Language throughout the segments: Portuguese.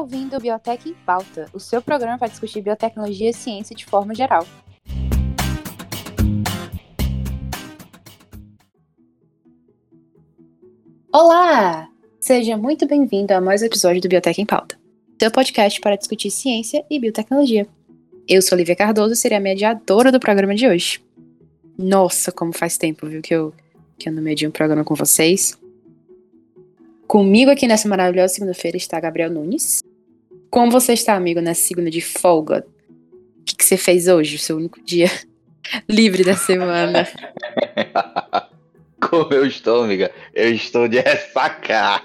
Ouvindo o Biotech em Pauta, o seu programa para discutir biotecnologia e ciência de forma geral. Olá! Seja muito bem-vindo a mais um episódio do Biotech em Pauta, seu podcast para discutir ciência e biotecnologia. Eu sou Olivia Cardoso e serei a mediadora do programa de hoje. Nossa, como faz tempo, viu, que eu, que eu não medi um programa com vocês. Comigo aqui nessa maravilhosa segunda-feira está Gabriel Nunes. Como você está, amigo, nessa segunda de folga? O que, que você fez hoje, o seu único dia livre da semana? Como eu estou, amiga? Eu estou de ressaca.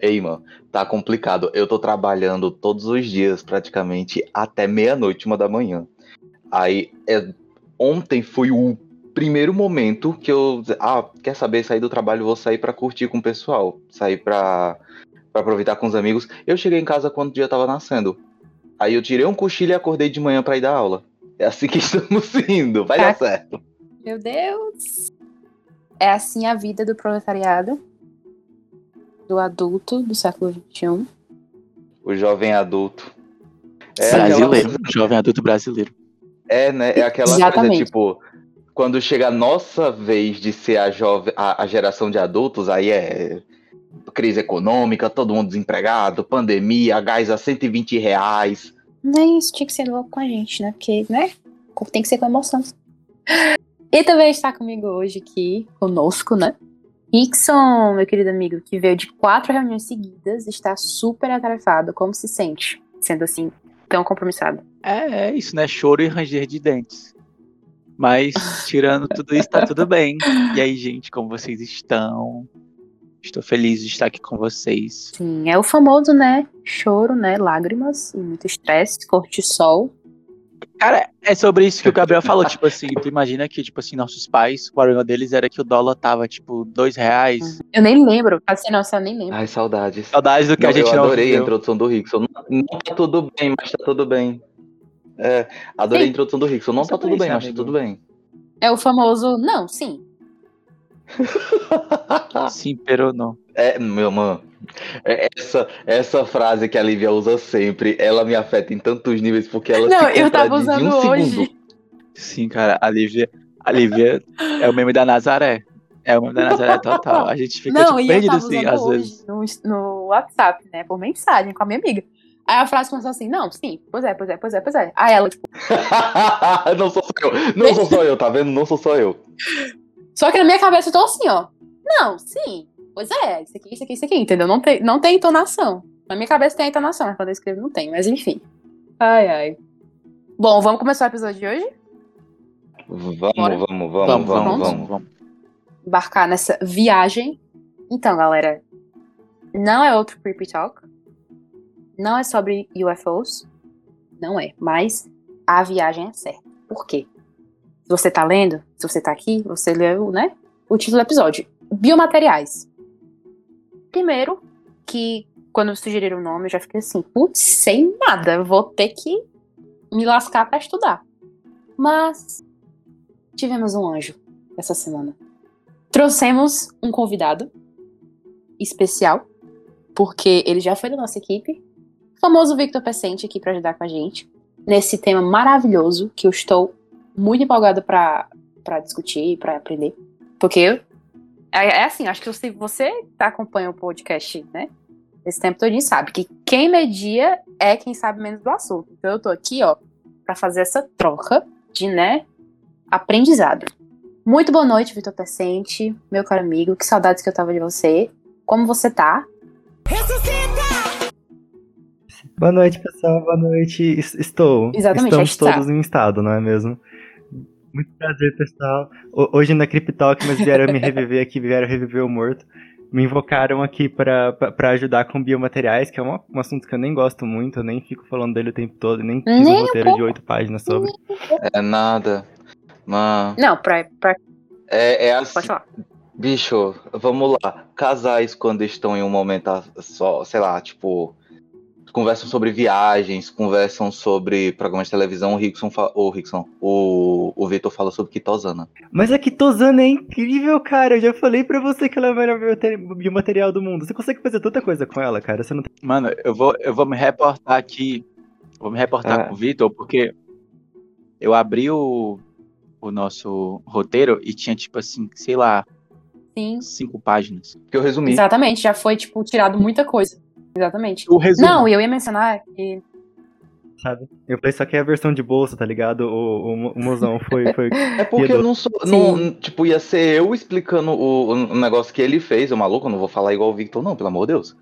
Ei, mano, tá complicado. Eu tô trabalhando todos os dias, praticamente, até meia-noite, uma da manhã. Aí, é, ontem foi o primeiro momento que eu. Ah, quer saber? Sair do trabalho, vou sair para curtir com o pessoal. Sair pra, pra aproveitar com os amigos. Eu cheguei em casa quando o dia tava nascendo. Aí eu tirei um cochilo e acordei de manhã para ir dar aula. É assim que estamos indo. Vai dar certo. Meu Deus! É assim a vida do proletariado, do adulto do século XXI. O jovem adulto. É brasileiro, coisa... jovem adulto brasileiro. É, né? É aquela Exatamente. coisa tipo, quando chega a nossa vez de ser a, jovem, a, a, geração de adultos, aí é crise econômica, todo mundo desempregado, pandemia, gás a 120 reais. Nem isso tinha que ser louco com a gente, né? Porque, né? Tem que ser com emoção. E também está comigo hoje aqui, conosco, né? Rickson, meu querido amigo, que veio de quatro reuniões seguidas, está super atarefado. Como se sente, sendo assim, tão compromissado? É, é isso, né? Choro e ranger de dentes. Mas, tirando tudo isso, tá tudo bem. E aí, gente, como vocês estão? Estou feliz de estar aqui com vocês. Sim, é o famoso, né? Choro, né? Lágrimas e muito estresse, cortisol. Cara, é sobre isso que o Gabriel falou, tipo assim, tu imagina que, tipo assim, nossos pais, o problema deles era que o dólar tava, tipo, dois reais. Eu nem lembro, assim, não, eu nem lembro. Ai, saudades. Saudades do que não, a gente eu não adorei a introdução do Rickson. Não, não tá tudo bem, mas tá tudo bem. É, adorei sim. a introdução do Rickson. Não sim, tá tudo bem, mas tá tudo bem. É o famoso, não, sim. sim, pero não. É, meu mano. É, essa, essa frase que a Lívia usa sempre, ela me afeta em tantos níveis porque ela Não, eu tava usando um hoje. Segundo. Sim, cara, a Lívia, a Lívia é o meme da Nazaré. É o meme da Nazaré total. A gente fica Não, tipo, perdido assim, às vezes. No, no WhatsApp, né? Por mensagem com a minha amiga. Aí a frase começou assim, não, sim, pois é, pois é, pois é, pois é. Aí ela, tipo. não sou só eu, não sou só eu, tá vendo? Não sou só eu. Só que na minha cabeça eu tô assim, ó. Não, sim, pois é, isso aqui, isso aqui, isso aqui, entendeu? Não tem, não tem entonação. Na minha cabeça tem a entonação, mas quando eu escrevo não tem, mas enfim. Ai, ai. Bom, vamos começar o episódio de hoje? Vamos, vamos, vamos, vamos, vamos, vamos, vamos. Embarcar nessa viagem. Então, galera, não é outro Creepy Talk não é sobre UFOs, não é, mas a viagem é certa. Por quê? Você tá lendo, se você tá aqui, você leu, né, o título do episódio. Biomateriais. Primeiro, que quando sugeriram o nome, eu já fiquei assim, putz, sem nada, vou ter que me lascar para estudar. Mas tivemos um anjo essa semana. Trouxemos um convidado especial, porque ele já foi da nossa equipe, famoso Victor Pecente aqui para ajudar com a gente nesse tema maravilhoso que eu estou muito empolgada para discutir e para aprender. Porque é, é, assim, acho que se você acompanha o podcast, né, esse tempo todo sabe que quem media é quem sabe menos do assunto. Então eu tô aqui, ó, para fazer essa troca de, né, aprendizado. Muito boa noite, Vitor Pecente, meu caro amigo. Que saudades que eu tava de você. Como você tá? Boa noite, pessoal. Boa noite. Estou. Exatamente, Estamos todos em estado, não é mesmo? Muito prazer, pessoal. Hoje na Cryptalk, mas vieram me reviver aqui, vieram reviver o morto. Me invocaram aqui para ajudar com biomateriais, que é um, um, assunto que eu nem gosto muito, eu nem fico falando dele o tempo todo, nem fiz nem um roteiro de oito páginas sobre. É nada. Mas... Não, pra. pra... É, é assim. Pode falar. Bicho, vamos lá. Casais, quando estão em um momento só, sei lá, tipo conversam sobre viagens, conversam sobre programas de televisão. O Rickson, fa- o, Rickson, o, o Vitor fala sobre Kitosana. Mas a Kitosana é incrível, cara. Eu já falei pra você que ela é o melhor biomate- biomaterial do mundo. Você consegue fazer tanta coisa com ela, cara. Você não tem... Mano, eu vou, eu vou me reportar aqui. Vou me reportar Ah. com o Vitor, porque eu abri o, o nosso roteiro e tinha, tipo assim, sei lá, Sim, cinco páginas. Que eu resumi. exatamente. Já foi, tipo, tirado muita coisa. Exatamente. O resumo. Não, e eu ia mencionar que. sabe? Eu falei só que é a versão de bolsa, tá ligado? O, o, o mozão foi, foi. É porque eu não sou. Não, tipo, ia ser eu explicando o, o negócio que ele fez, o maluco. Eu não vou falar igual o Victor, não, pelo amor de Deus.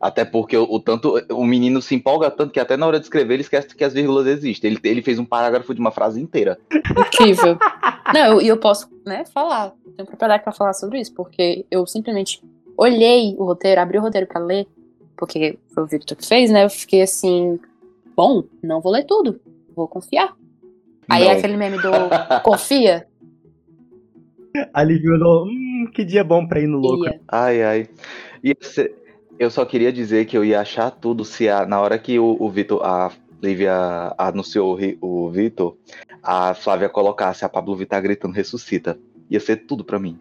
Até porque o, o tanto. O menino se empolga tanto que até na hora de escrever ele esquece que as vírgulas existem. Ele, ele fez um parágrafo de uma frase inteira. Incrível. Não, e eu, eu posso, né, falar. Eu tenho propriedade pra falar sobre isso, porque eu simplesmente olhei o roteiro, abri o roteiro pra ler, porque foi o Victor que fez, né? Eu fiquei assim, bom, não vou ler tudo, vou confiar. Aí Não. é aquele meme do confia, Aliviou. Hum, que dia bom pra ir no louco. ia. Ai, ai. Ser- Eu só queria dizer que eu ia achar tudo se a- na hora que o, o Vitor, a Lívia anunciou o, o Vitor, a Flávia colocasse a Pablo Vittar gritando ressuscita. Ia ser tudo pra mim.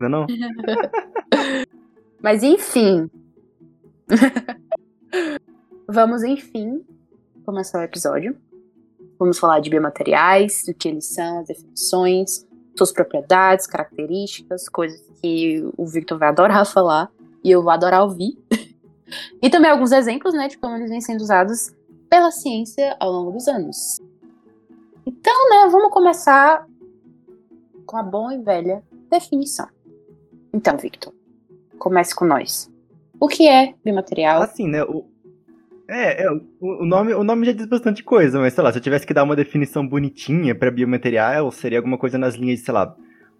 Não, é não? Mas enfim. Vamos, enfim, começar o episódio. Vamos falar de biomateriais, do que eles são, as definições, suas propriedades, características, coisas que o Victor vai adorar falar e eu vou adorar ouvir. e também alguns exemplos, né, de como eles vêm sendo usados pela ciência ao longo dos anos. Então, né, vamos começar com a boa e velha definição. Então, Victor, comece com nós. O que é biomaterial? Assim, né? O... É, é, o, o nome, o nome já diz bastante coisa, mas sei lá, se eu tivesse que dar uma definição bonitinha pra biomaterial, seria alguma coisa nas linhas de, sei lá,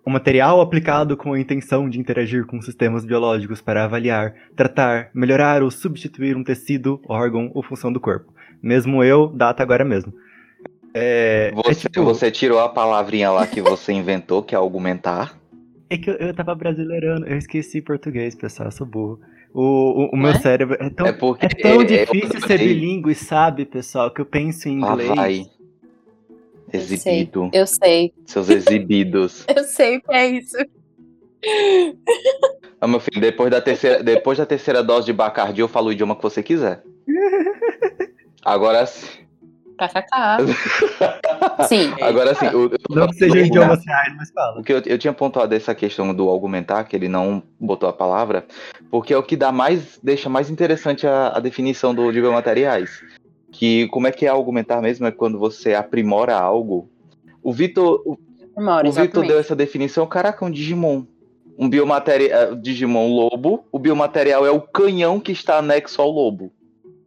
um material aplicado com a intenção de interagir com sistemas biológicos para avaliar, tratar, melhorar ou substituir um tecido, órgão ou função do corpo. Mesmo eu, data agora mesmo. É, é Você, tipo- você tirou a palavrinha lá que você inventou, que é argumentar. É que eu, eu tava brasileirando, eu esqueci português, pessoal, eu sou burro. O, o, o meu É? cérebro é tão, é porque. é tão é- difícil eu ser sei. bilíngue, sabe, pessoal, que eu penso em Lá inglês. vai. Eu sei, Exibido. Eu sei, Seus exibidos. eu sei o que é isso. Ah, meu filho, depois da, terceira, depois da terceira dose de Bacardi, eu falo o idioma que você quiser. Agora sim. KKK. Sim, Agora sim. Eu, eu Não que sejam falando- idiomas reais, mas fala. O que eu, eu tinha pontuado essa questão do argumentar, que ele não botou a palavra, porque é o que dá mais, deixa mais interessante a, a definição do, de biomateriais. Que como é que é argumentar mesmo? É quando você aprimora algo. O Vitor, o, o Vitor deu essa definição, caraca, um Digimon. Um biomaterial, Digimon lobo, o biomaterial é o canhão que está anexo ao lobo.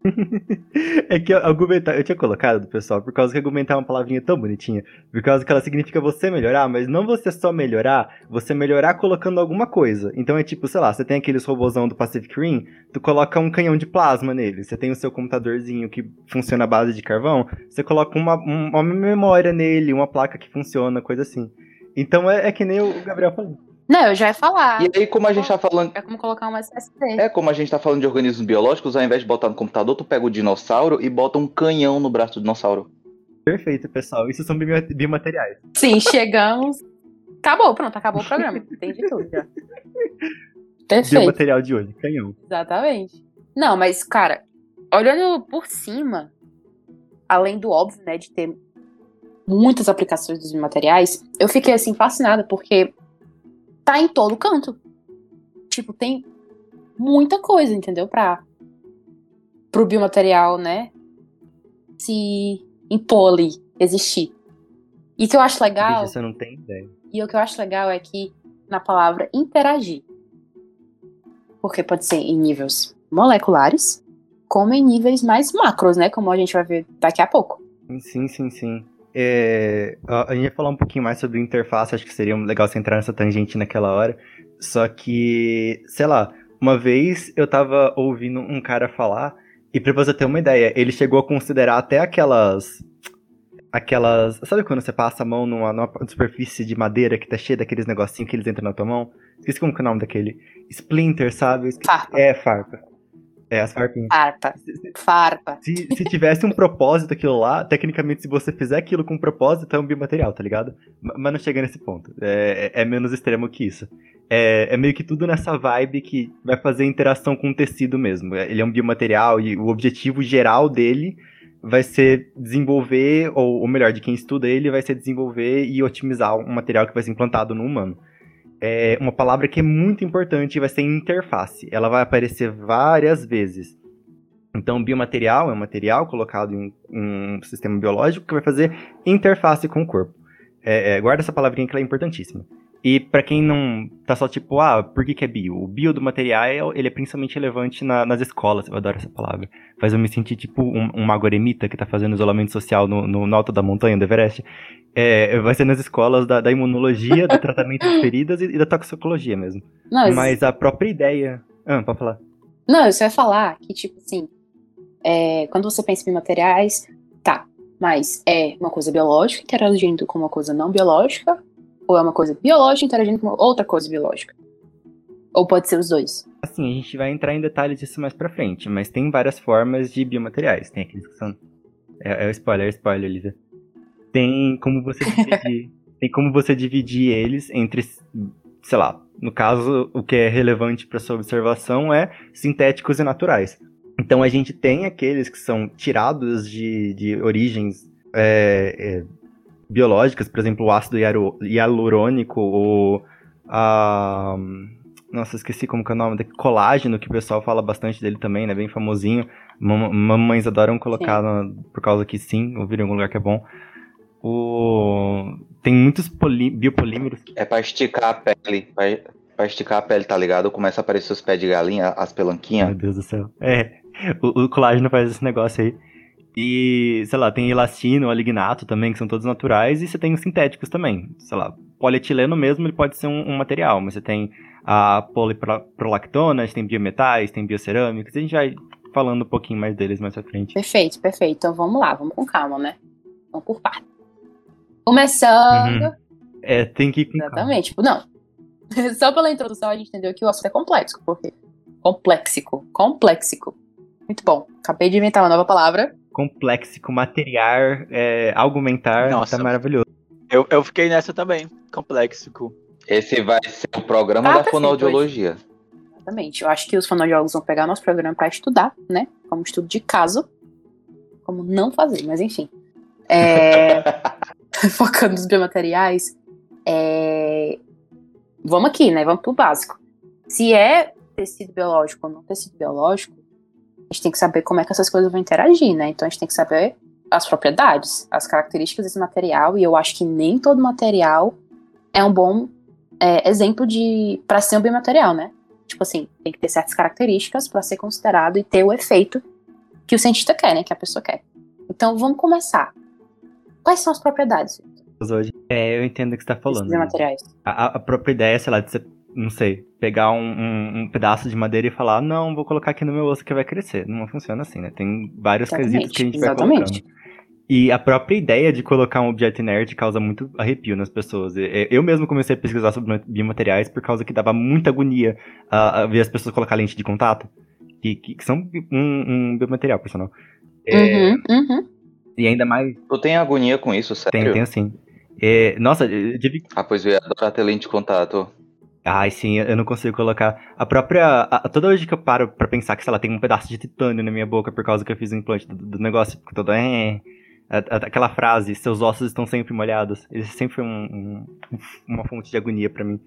É que argumentar, eu tinha colocado, pessoal, por causa que argumentar é uma palavrinha tão bonitinha, por causa que ela significa você melhorar, mas não você só melhorar, você melhorar colocando alguma coisa. Então é tipo, sei lá, você tem aqueles robôzão do Pacific Rim, tu coloca um canhão de plasma nele, você tem o seu computadorzinho que funciona à base de carvão, você coloca uma, um- uma memória nele, uma placa que funciona, coisa assim. Então é, é que nem o Gabriel falou. Não, eu já ia falar. E aí, como a gente tá falando. É como colocar uma SSD. É como a gente tá falando de organismos biológicos, ao invés de botar no computador, tu pega o dinossauro e bota um canhão no braço do dinossauro. Perfeito, pessoal. Isso são bio- biomateriais. Sim, chegamos. Acabou, pronto, acabou o programa. Entendi tudo já. Perfeito, Biomaterial de hoje, canhão. exatamente. Não, mas, cara, olhando por cima, além do óbvio, né, de ter muitas aplicações dos biomateriais, eu fiquei, assim, fascinada, porque tá em todo canto. Tipo, tem muita coisa, entendeu? Pra, pro biomaterial, né, se impor ali, existir. E o que eu acho legal... Bicho, você não tem ideia. E o que eu acho legal é que na palavra interagir. Porque pode ser em níveis moleculares, como em níveis mais macros, né? Como a gente vai ver daqui a pouco. Sim, sim, sim. É, a gente ia falar um pouquinho mais sobre interface, acho que seria legal você entrar nessa tangente naquela hora. Só que, sei lá, uma vez eu tava ouvindo um cara falar, e pra você ter uma ideia, ele chegou a considerar até aquelas. Aquelas. Sabe quando você passa a mão numa, numa superfície de madeira que tá cheia daqueles negocinhos que eles entram na tua mão? Esqueci como que é o nome daquele. Splinter, sabe? Farpa. É, farpa. É, as farpinhas. Farpa. Farpa. Se, se tivesse um propósito aquilo lá, tecnicamente, se você fizer aquilo com um propósito, é um biomaterial, tá ligado? Mas não chega nesse ponto. É, é- é menos extremo que isso. É, é meio que tudo nessa vibe que vai fazer interação com o tecido mesmo. É, Ele é um biomaterial e o objetivo geral dele vai ser desenvolver, ou, ou melhor, de quem estuda ele, vai ser desenvolver e otimizar um material que vai ser implantado no humano. É uma palavra que é muito importante vai ser interface. Ela vai aparecer várias vezes. Então, biomaterial é um material colocado em um, sistema biológico que vai fazer interface com o corpo. É, é, guarda essa palavrinha que ela é importantíssima. E pra quem não tá só tipo, ah, por que, que é bio? O bio do material, ele é principalmente relevante na- nas escolas, eu adoro essa palavra. Faz eu me sentir tipo um, um mago eremita que tá fazendo isolamento social no, no, no alto da montanha, do Everest. É, vai ser nas escolas da, da imunologia, do tratamento de feridas e, e da toxicologia mesmo. Não, mas... Mas a própria ideia... Ah, pode falar. não, eu só ia falar que, tipo assim, é, quando você pensa em materiais, tá, mas é uma coisa biológica interagindo com uma coisa não biológica, ou é uma coisa biológica interagindo com outra coisa biológica? Ou pode ser os dois? Assim, a gente vai entrar em detalhes disso mais pra frente, mas tem várias formas de biomateriais. Tem aqueles que são. É, é o spoiler, é spoiler, Lisa. Tem como você dividir. tem como você dividir eles entre, sei lá, no caso, o que é relevante para sua observação é sintéticos e naturais. Então a gente tem aqueles que são tirados de, de origens é, é, biológicas, por exemplo, o ácido hialu- hialurônico ou a. Nossa, esqueci como que é o nome, daquele colágeno, que o pessoal fala bastante dele também, né? Bem famosinho. Mam- Mamães adoram colocar na- por causa que sim, ouviram em algum lugar que é bom. O... Tem muitos poli- biopolímeros. É pra esticar a pele. Pra, pra esticar a pele, tá ligado? Começa a aparecer os pés de galinha, as Meu pelanquinhas. Deus do céu. É, o, o colágeno faz esse negócio aí. E, sei lá, tem elastino, alignato também, que são todos naturais, e você tem os sintéticos também. Sei lá, polietileno mesmo, ele pode ser um, um material, mas você tem a poliprolactona, tem biometais, tem biocerâmicos, a gente vai falando um pouquinho mais deles mais pra frente. Perfeito, perfeito. Então vamos lá, vamos com calma, né? Vamos por partes. Começando. Uhum. É, tem que. Exatamente. Tipo, não. Só pela introdução a gente entendeu que o assunto é complexo. Porque complexico. Complexico. Muito bom. Acabei de inventar uma nova palavra. Complexico, materiar, é, argumentar, Nossa. tá maravilhoso. Eu, eu fiquei nessa também. Complexico. Esse vai ser o programa Ah, da perfeito, fonoaudiologia. Exatamente. Eu acho que os fonoaudiólogos vão pegar nosso programa pra estudar, né? Como estudo de caso. Como não fazer, mas enfim. É... Focando nos biomateriais. É... Vamos aqui, né? Vamos pro básico. Se é tecido biológico ou não tecido biológico, a gente tem que saber como é que essas coisas vão interagir, né? Então a gente tem que saber as propriedades, as características desse material, e eu acho que nem todo material é um bom é, exemplo de para ser um biomaterial, né? Tipo assim, tem que ter certas características para ser considerado e ter o efeito que o cientista quer, né? Que a pessoa quer. Então vamos começar. Quais são as propriedades Hoje. É, eu entendo o que você tá desses falando. biomateriais? A, a própria ideia, sei lá, de você, não sei, pegar um, um- um pedaço de madeira e falar, não, vou colocar aqui no meu osso que vai crescer. Não funciona assim, né? Tem vários Exatamente, quesitos que a gente exatamente. vai colocando. E a própria ideia de colocar um objeto inerte causa muito arrepio nas pessoas. Eu mesmo comecei a pesquisar sobre biomateriais por causa que dava muita agonia a, a ver as pessoas colocar lente de contato, que, que- que são um, um biomaterial, por sinal. É, Uhum, uhum. E ainda mais, Tu tem agonia com isso, tem, sério? tem assim. É, nossa, eu tive Ah, pois eu ia adorar ter lente de contato. Ai, sim, eu não consigo colocar. A própria. a- toda vez que eu paro pra pensar que, sei lá, tem um pedaço de titânio na minha boca por causa que eu fiz o implante do, do negócio, fico todo. É, aquela frase, seus ossos estão sempre molhados. Isso sempre foi um- um- uma fonte de agonia pra mim.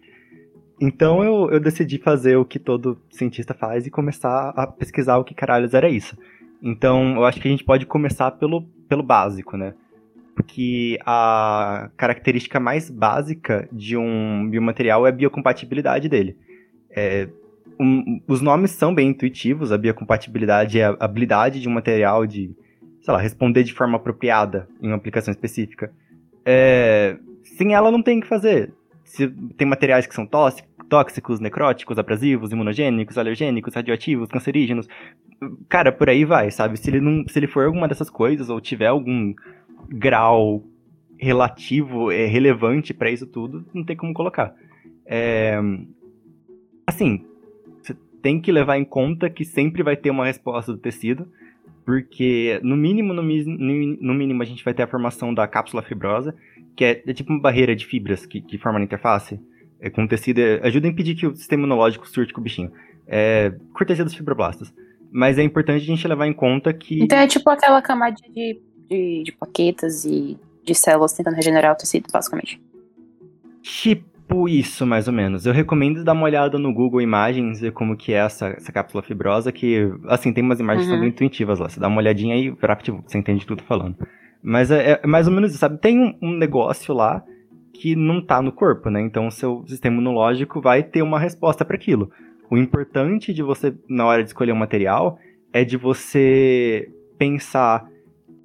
Então eu, eu decidi fazer o que todo cientista faz e começar a pesquisar o que caralhos era isso. Então eu acho que a gente pode começar pelo, pelo básico, né? Porque a característica mais básica de um biomaterial é a biocompatibilidade dele. É, um- os nomes são bem intuitivos, a biocompatibilidade é a habilidade de um material de, sei lá, responder de forma apropriada em uma aplicação específica. É, sem ela não tem o que fazer. Se tem materiais que são tóxi- tóxicos, necróticos, abrasivos, imunogênicos, alergênicos, radioativos, cancerígenos. Cara, por aí vai, sabe? Se ele, não, se ele for alguma dessas coisas ou tiver algum grau relativo, é, relevante pra isso tudo, não tem como colocar. É, assim, você tem que levar em conta que sempre vai ter uma resposta do tecido, porque no mínimo, no, no mínimo, a gente vai ter a formação da cápsula fibrosa, que é, é tipo uma barreira de fibras que, que forma na interface é, com tecido, é, ajuda a impedir que o sistema imunológico surte com o bichinho. É cortesia dos fibroblastos. Mas é importante a gente levar em conta que. Então é tipo aquela camada de, de, de plaquetas e de células tentando regenerar o tecido, basicamente. Tipo isso, mais ou menos. Eu recomendo dar uma olhada no Google Imagens, ver como que é essa, essa cápsula fibrosa, que, assim, tem umas imagens uhum. bem intuitivas lá. Você dá uma olhadinha aí, você entende tudo falando. Mas é, é, mais ou menos isso, sabe? Tem um, um negócio lá que não tá no corpo, né? Então o seu sistema imunológico vai ter uma resposta para aquilo. O importante de você, na hora de escolher um material, é de você pensar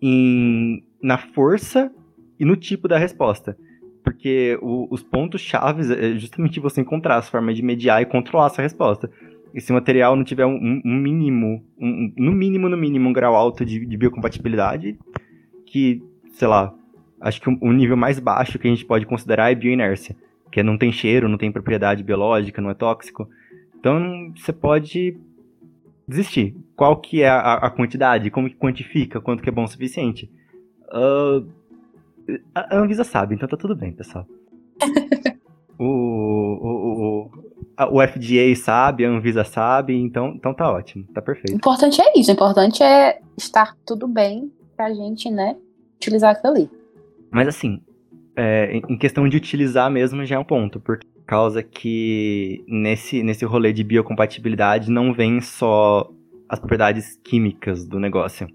em, na força e no tipo da resposta. Porque o, os pontos chaves é justamente você encontrar as formas de mediar e controlar essa resposta. E se o material não tiver um, um mínimo, um, no mínimo, no mínimo, um grau alto de, de biocompatibilidade, que, sei lá, acho que o nível mais baixo que a gente pode considerar é bioinércia, que não tem cheiro, não tem propriedade biológica, não é tóxico. Então você pode desistir. Qual que é a, a quantidade? Como que quantifica? Quanto que é bom o suficiente? Uh, a Anvisa sabe, então tá tudo bem, pessoal. o, o, o, o FDA sabe, a Anvisa sabe, então, então tá ótimo, tá perfeito. O importante é isso, o importante é estar tudo bem pra gente, né, utilizar aquilo ali. Mas assim, é, em questão de utilizar mesmo já é um ponto, por causa que nesse, nesse rolê de biocompatibilidade não vem só as propriedades químicas do negócio.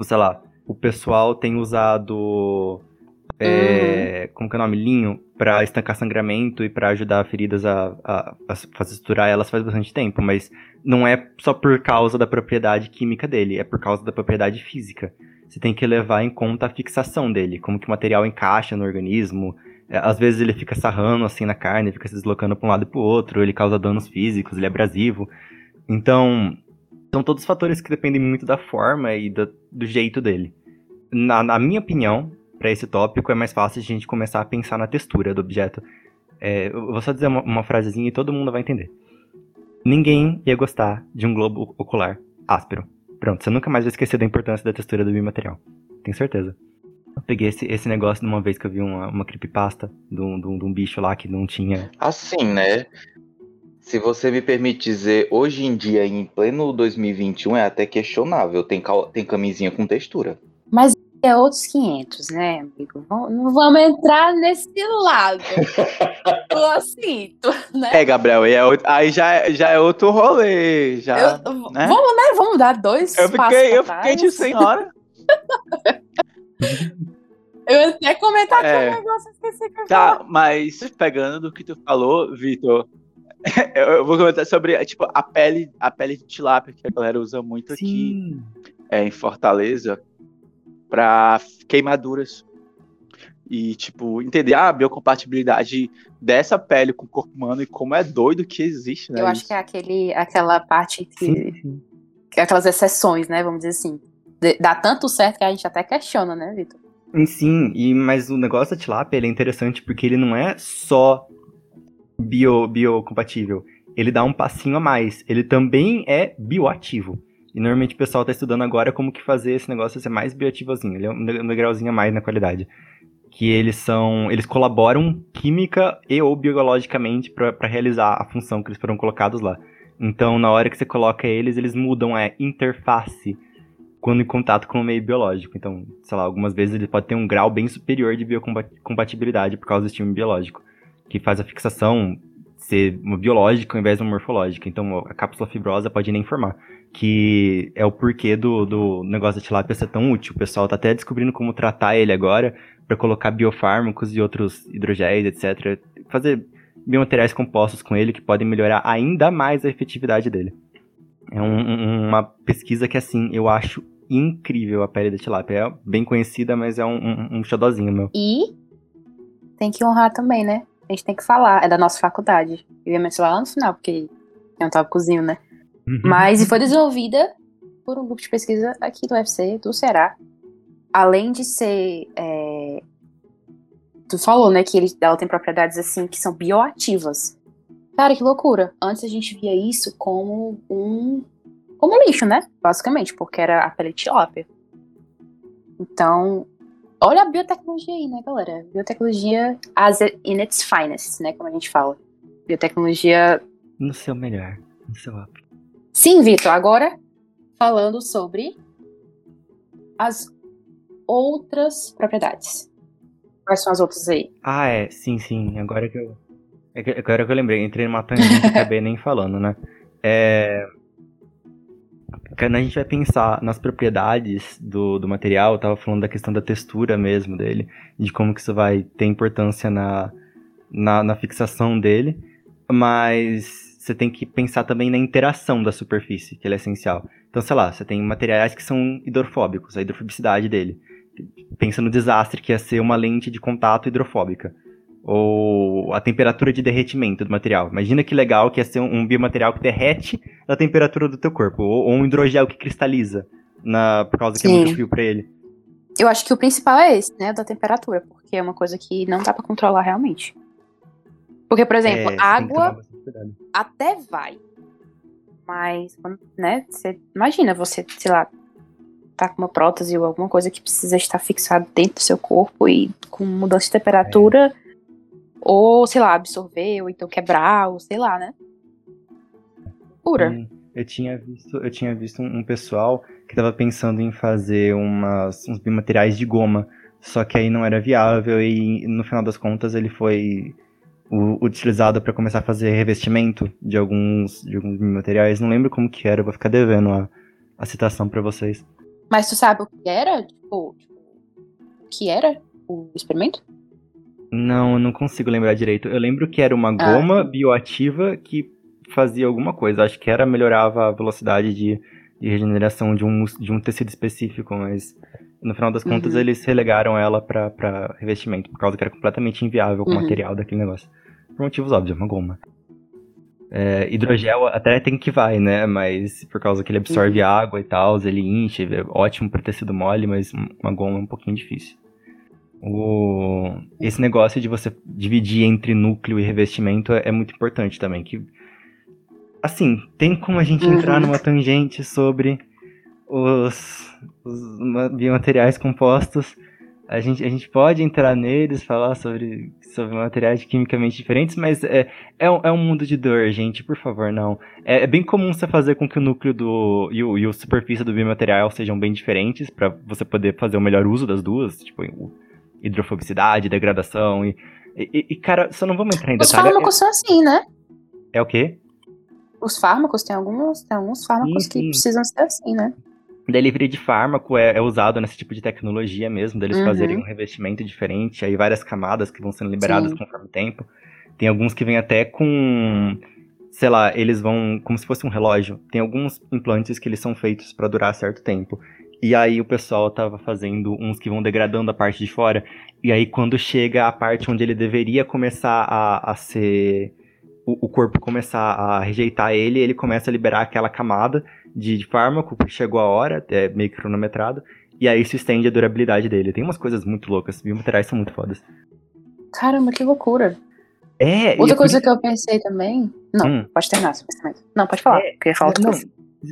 Sei lá, o pessoal tem usado é, uhum. como que é o nome? Linho, para estancar sangramento e para ajudar feridas a, a, a fazer estruturar elas faz bastante tempo, mas não é só por causa da propriedade química dele, é por causa da propriedade física. Você tem que levar em conta a fixação dele, como que o material encaixa no organismo. É, às vezes ele fica sarrando assim na carne, fica se deslocando para um lado e para o outro, ele causa danos físicos, ele é abrasivo. Então, são todos fatores que dependem muito da forma e do, do jeito dele. Na, na minha opinião, para esse tópico, é mais fácil a gente começar a pensar na textura do objeto. É, eu vou só dizer uma, uma frasezinha e todo mundo vai entender. Ninguém ia gostar de um globo ocular áspero. Pronto, você nunca mais vai esquecer da importância da textura do biomaterial. Tenho certeza. Eu peguei esse, esse negócio numa vez que eu vi uma, uma creepypasta de um, de, um, de um bicho lá que não tinha. Assim, né? Se você me permite dizer, hoje em dia, em pleno 2021, é até questionável. Tem, tem camisinha com textura. Mas é outros 500, né, amigo? Não vamos entrar nesse lado. Eu sinto, né? É, Gabriel, é outro, aí já, já é outro rolê. Já, eu, né? Vamos, né? Vamos dar dois Eu fiquei, eu fiquei de senhora. eu ia até comentar é, aqui um negócio, esqueci que eu Tá, falar. mas pegando do que tu falou, Vitor, eu vou comentar sobre tipo, a pele, a pele de tilápia que a galera usa muito Sim. aqui é, em Fortaleza para queimaduras. E, tipo, entender a biocompatibilidade dessa pele com o corpo humano e como é doido que existe, né? Eu acho que é aquele, aquela parte que. que aquelas exceções, né? Vamos dizer assim. Dá tanto certo que a gente até questiona, né, Vitor? Sim, e, mas o negócio da tilápia ele é interessante porque ele não é só bio, biocompatível. Ele dá um passinho a mais. Ele também é bioativo. E normalmente o pessoal está estudando agora como que fazer esse negócio ser mais bioativozinho. Ele é um degrauzinho a mais na qualidade. Que eles são. Eles colaboram química e ou biologicamente para realizar a função que eles foram colocados lá. Então, na hora que você coloca eles, eles mudam a interface quando em contato com o meio biológico. Então, sei lá, algumas vezes ele pode ter um grau bem superior de biocompatibilidade por causa do estímulo biológico, que faz a fixação ser biológica ao invés de morfológica. Então, a cápsula fibrosa pode nem formar que é o porquê do, do negócio da tilápia ser tão útil. O pessoal tá até descobrindo como tratar ele agora para colocar biofármacos e outros hidrogéis, etc. Fazer biomateriais compostos com ele que podem melhorar ainda mais a efetividade dele. É um, uma pesquisa que, assim, eu acho incrível a pele da tilápia. É bem conhecida, mas é um, um, um xodózinho meu. E tem que honrar também, né? A gente tem que falar. É da nossa faculdade. Eu ia mencionar lá no final, porque é um tópicozinho, né? Uhum. Mas e foi desenvolvida por um grupo de pesquisa aqui do UFC, do Ceará. Além de ser. É... Tu falou, né, que ele, ela tem propriedades assim que são bioativas. Cara, que loucura. Antes a gente via isso como um. Como lixo, né? Basicamente, porque era a pele tilápia. Então, olha a biotecnologia aí, né, galera? Biotecnologia as in its finest, né? Como a gente fala. Biotecnologia. No seu melhor. No seu ápice. Sim, Vitor. Agora, falando sobre as outras propriedades. Quais são as outras aí? Ah, é. Sim, sim. Agora que eu. é Agora que eu lembrei, entrei numa tangente e acabei nem falando, né? É. Quando a gente vai pensar nas propriedades do, do material, eu tava falando da questão da textura mesmo dele, de como que isso vai ter importância na, na, na fixação dele, mas você tem que pensar também na interação da superfície, que ele é essencial. Então, sei lá, você tem materiais que são hidrofóbicos, a hidrofobicidade dele. Pensa no desastre que ia ser uma lente de contato hidrofóbica. Ou a temperatura de derretimento do material. Imagina que legal que ia ser um, biomaterial que derrete na temperatura do teu corpo. Ou, ou um hidrogel que cristaliza na, por causa que é Sim. muito frio pra ele. Eu acho que o principal é esse, né? Da temperatura, porque é uma coisa que não dá pra controlar realmente. Porque, por exemplo, É, água até vai. Mas, né? Você imagina você, sei lá, tá com uma prótese ou alguma coisa que precisa estar fixado dentro do seu corpo e com mudança de temperatura, ou, sei lá, absorver, ou então quebrar, ou sei lá, né? Pura. Hum, Eu tinha visto, eu tinha visto um, um pessoal que tava pensando em fazer umas, uns biomateriais de goma, só que aí não era viável e no final das contas ele foi utilizado para começar a fazer revestimento de alguns, de alguns biomateriais. Não lembro como que era, eu vou ficar devendo a, a citação para vocês. Mas tu sabe o que era? Tipo, tipo, o que era o experimento? Não, eu não consigo lembrar direito. Eu lembro que era uma Ah. goma bioativa que fazia alguma coisa. Acho que era melhorava a velocidade de, de regeneração de um, de um tecido específico, mas no final das contas Uhum. eles relegaram ela pra, pra revestimento, por causa que era completamente inviável com o Uhum. material daquele negócio. Por motivos óbvios, uma goma. É, hidrogel até tem que vai, né? Mas por causa que ele absorve Uhum. água e tal, ele enche, é ótimo para tecido mole, mas uma goma é um pouquinho difícil. O... Esse negócio de você dividir entre núcleo e revestimento é, é muito importante também. Que, assim, tem como a gente entrar numa tangente sobre os, os ma- biomateriais compostos. A gente, a gente pode entrar neles, falar sobre, sobre materiais quimicamente diferentes, mas é, é, um, é um mundo de dor, gente, por favor, não. É, é bem comum você fazer com que o núcleo do e, o, e a superfície do biomaterial sejam bem diferentes, para você poder fazer o melhor uso das duas, tipo, o- hidrofobicidade, degradação e, e, e, cara, só não vamos entrar em Os detalhe. fármacos são assim, né? É, é o quê? Os fármacos, tem alguns, tem alguns fármacos Sim, que sim. precisam ser assim, né? Delivery de fármaco é, é usado nesse tipo de tecnologia mesmo, deles Uhum. fazerem um revestimento diferente, aí várias camadas que vão sendo liberadas Sim. conforme o tempo. Tem alguns que vêm até com, sei lá, eles vão como se fosse um relógio. Tem alguns implantes que eles são feitos para durar certo tempo. E aí o pessoal tava fazendo uns que vão degradando a parte de fora. E aí quando chega a parte onde ele deveria começar a, a ser o, o corpo começar a rejeitar ele, ele começa a liberar aquela camada de, de fármaco, porque chegou a hora, é meio cronometrado, e aí isso estende a durabilidade dele. Tem umas coisas muito loucas, biomateriais são muito fodas. Caramba, que loucura. É, Outra é coisa que eu pensei também. Não, Hum. pode terminar seu pensamento. Não, pode falar. porque outra Não, coisa.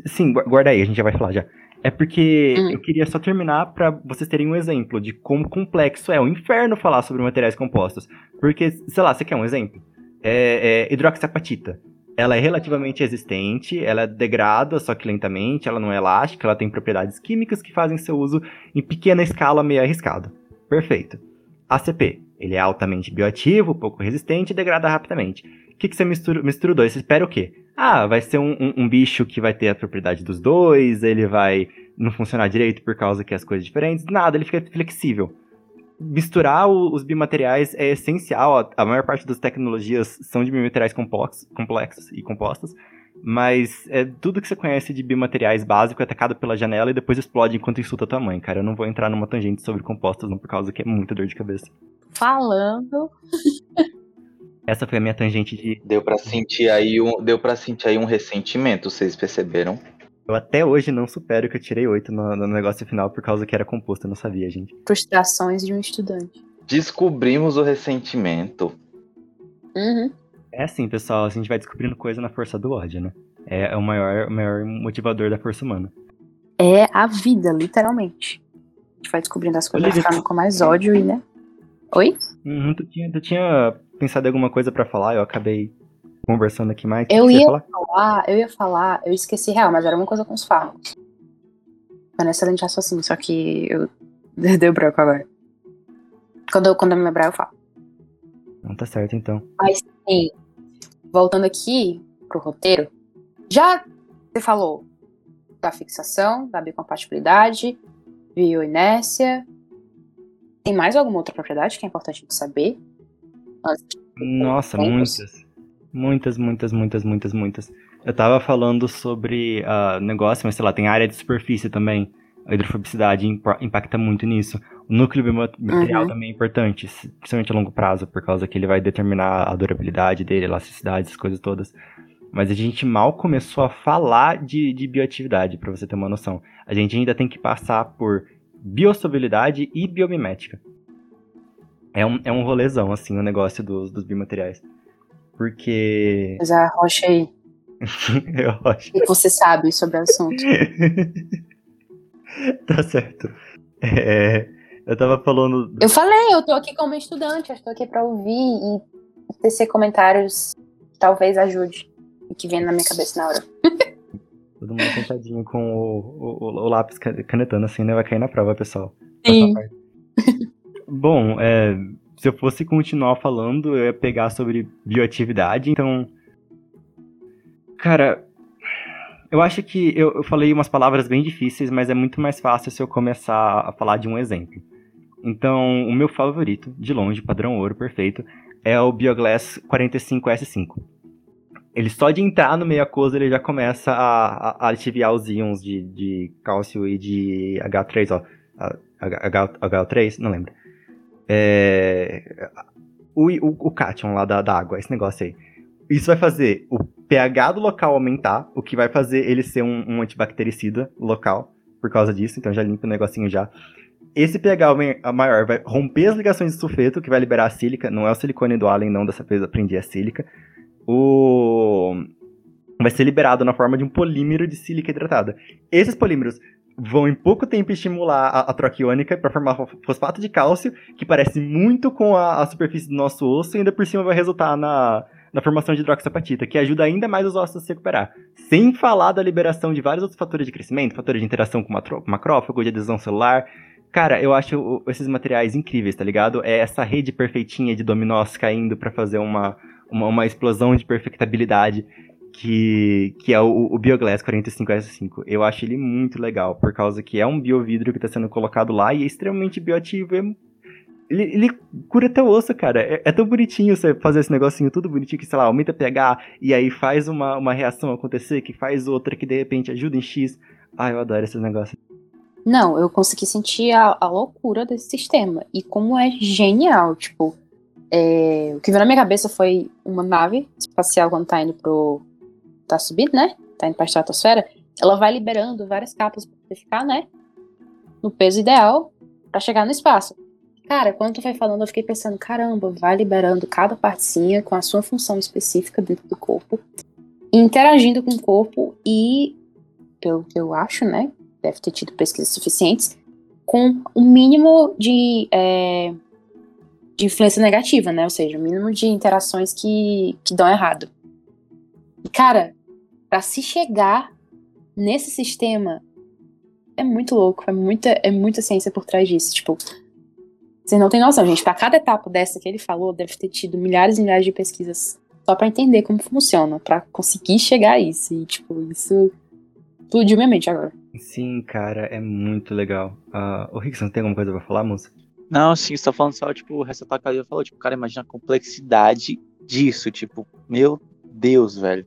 Sim, gu- guarda aí, a gente já vai falar já. É porque Hum. eu queria só terminar pra vocês terem um exemplo de como complexo é o inferno falar sobre materiais compostos. Porque, sei lá, você quer um exemplo? É, é hidroxiapatita. Ela é relativamente resistente, ela degrada, só que lentamente, ela não é elástica, ela tem propriedades químicas que fazem seu uso em pequena escala meio arriscado. Perfeito. ACP, ele é altamente bioativo, pouco resistente e degrada rapidamente. Que, que você mistura, mistura dois? Você espera o quê? Ah, vai ser um, um- um bicho que vai ter a propriedade dos dois, ele vai não funcionar direito por causa que as coisas diferentes. Nada, ele fica flexível. Misturar o- os biomateriais é essencial. A, a maior parte das tecnologias são de biomateriais complexos, complexos e compostos. Mas é, tudo que você conhece de biomateriais básico é atacado pela janela e depois explode enquanto insulta a tua mãe, cara. Eu não vou entrar numa tangente sobre compostos, não, por causa que é muita dor de cabeça. Falando. Essa foi a minha tangente de. Deu pra sentir aí um, deu para sentir aí um ressentimento, vocês perceberam? Eu até hoje não supero que eu tirei 8 no, no negócio final por causa que era composto, eu não sabia, gente. Frustrações de um estudante. Descobrimos o ressentimento. Uhum. É assim, pessoal, a gente vai descobrindo coisa na força do ódio, né? É, é o maior, o maior motivador da força humana. É a vida, literalmente. A gente vai descobrindo as coisas, ficando com mais ódio e, né? Oi? Uhum, tu, tinha, tu tinha pensado em alguma coisa pra falar, eu acabei conversando aqui mais. Eu ia falar? falar, eu ia falar, eu esqueci real, mas era uma coisa com os fármacos. Era um excelente raciocínio, só que eu deu branco agora. Quando eu, quando eu me lembrar, eu falo. Não tá certo, então. Sim. Voltando aqui pro roteiro, já você falou da fixação, da biocompatibilidade, bioinércia. Tem mais alguma outra propriedade que é importante a gente saber? Nossa, muitas. Muitas, muitas, muitas, muitas, muitas. Eu tava falando sobre ah, negócio, mas sei lá, tem área de superfície também. A hidrofobicidade impa- impacta muito nisso. O núcleo biomaterial Uhum. também é importante, principalmente a longo prazo, por causa que ele vai determinar a durabilidade dele, elasticidade, essas coisas todas. Mas a gente mal começou a falar de, de bioatividade, pra você ter uma noção. A gente ainda tem que passar por biostabilidade e biomimética. É um, é um rolezão, assim, o negócio dos, dos biomateriais. Porque. Mas a rocha aí, eu acho. o que você sabe sobre o assunto? tá certo. É, eu tava falando. Eu falei, eu tô aqui como estudante, eu estou aqui pra ouvir e tecer comentários que talvez ajude o que vem na minha cabeça na hora. Todo mundo sentadinho com o, o, o lápis ca- canetando assim, né? Vai cair na prova, pessoal. Sim. Bom, é, se eu fosse continuar falando, eu ia pegar sobre bioatividade, então. Cara, eu acho que eu, eu falei umas palavras bem difíceis, mas é muito mais fácil se eu começar a falar de um exemplo. Então, o meu favorito, de longe, padrão ouro, perfeito, é o Bioglass 45S5. Ele só de entrar no meio aquoso, ele já começa a, a, a aliviar os íons de, de cálcio e de H3, ó. A- H, H3? Não lembro. É, o, o, o cátion lá da, da água, esse negócio aí. Isso vai fazer o pH do local aumentar, o que vai fazer ele ser um, um antibactericida local, por causa disso, então já limpa o negocinho já. Esse pH maior vai romper as ligações de sulfeto, que vai liberar a sílica, não é o silicone do Allen, não, dessa vez aprendi a sílica. O... Vai ser liberado na forma de um polímero de sílica hidratada. Esses polímeros vão em pouco tempo estimular a, a troca iônica para formar fo- fosfato de cálcio, que parece muito com a, a superfície do nosso osso, e ainda por cima vai resultar na, na formação de hidroxapatita, que ajuda ainda mais os ossos a se recuperar. Sem falar da liberação de vários outros fatores de crescimento, fatores de interação com matro- macrófago, de adesão celular. Cara, eu acho o- esses materiais incríveis, tá ligado? É essa rede perfeitinha de dominós caindo para fazer uma, uma, uma explosão de perfectabilidade que, que é o, o Bioglass 45S5. Eu acho ele muito legal, por causa que é um biovidro que está sendo colocado lá e é extremamente bioativo. é- ele, ele cura teu osso, cara. É, é tão bonitinho você fazer esse negocinho tudo bonitinho que, sei lá, aumenta pH e aí faz uma, uma reação acontecer, que faz outra que de repente ajuda em X. Ah, eu adoro esses negócios. Não, eu consegui sentir a, a loucura desse sistema. E como é genial, tipo. é, o que veio na minha cabeça foi uma nave espacial quando tá indo pro. Tá subindo, né? Tá indo pra estratosfera. Ela vai liberando várias capas pra você ficar, né? No peso ideal pra chegar no espaço. Cara, quando tu foi falando, eu fiquei pensando, caramba, vai liberando cada partezinha com a sua função específica dentro do corpo, interagindo com o corpo e, pelo que eu acho, né? Deve ter tido pesquisas suficientes, com o mínimo de, é, de influência negativa, né? Ou seja, o mínimo de interações que, que dão errado. E, cara, pra se chegar nesse sistema é muito louco, é muita, é muita ciência por trás disso. Tipo, vocês não têm noção, gente. Pra cada etapa dessa que ele falou, deve ter tido milhares e milhares de pesquisas só pra entender como funciona, pra conseguir chegar a isso. E, tipo, isso explodiu minha mente agora. Sim, cara, é muito legal. Ah, ô, Rickson, tem alguma coisa pra falar, moça? Não, sim, você tá falando só, tipo, ressaltar o que Lívia falou, tipo, cara, imagina a complexidade disso, tipo, meu Deus, velho.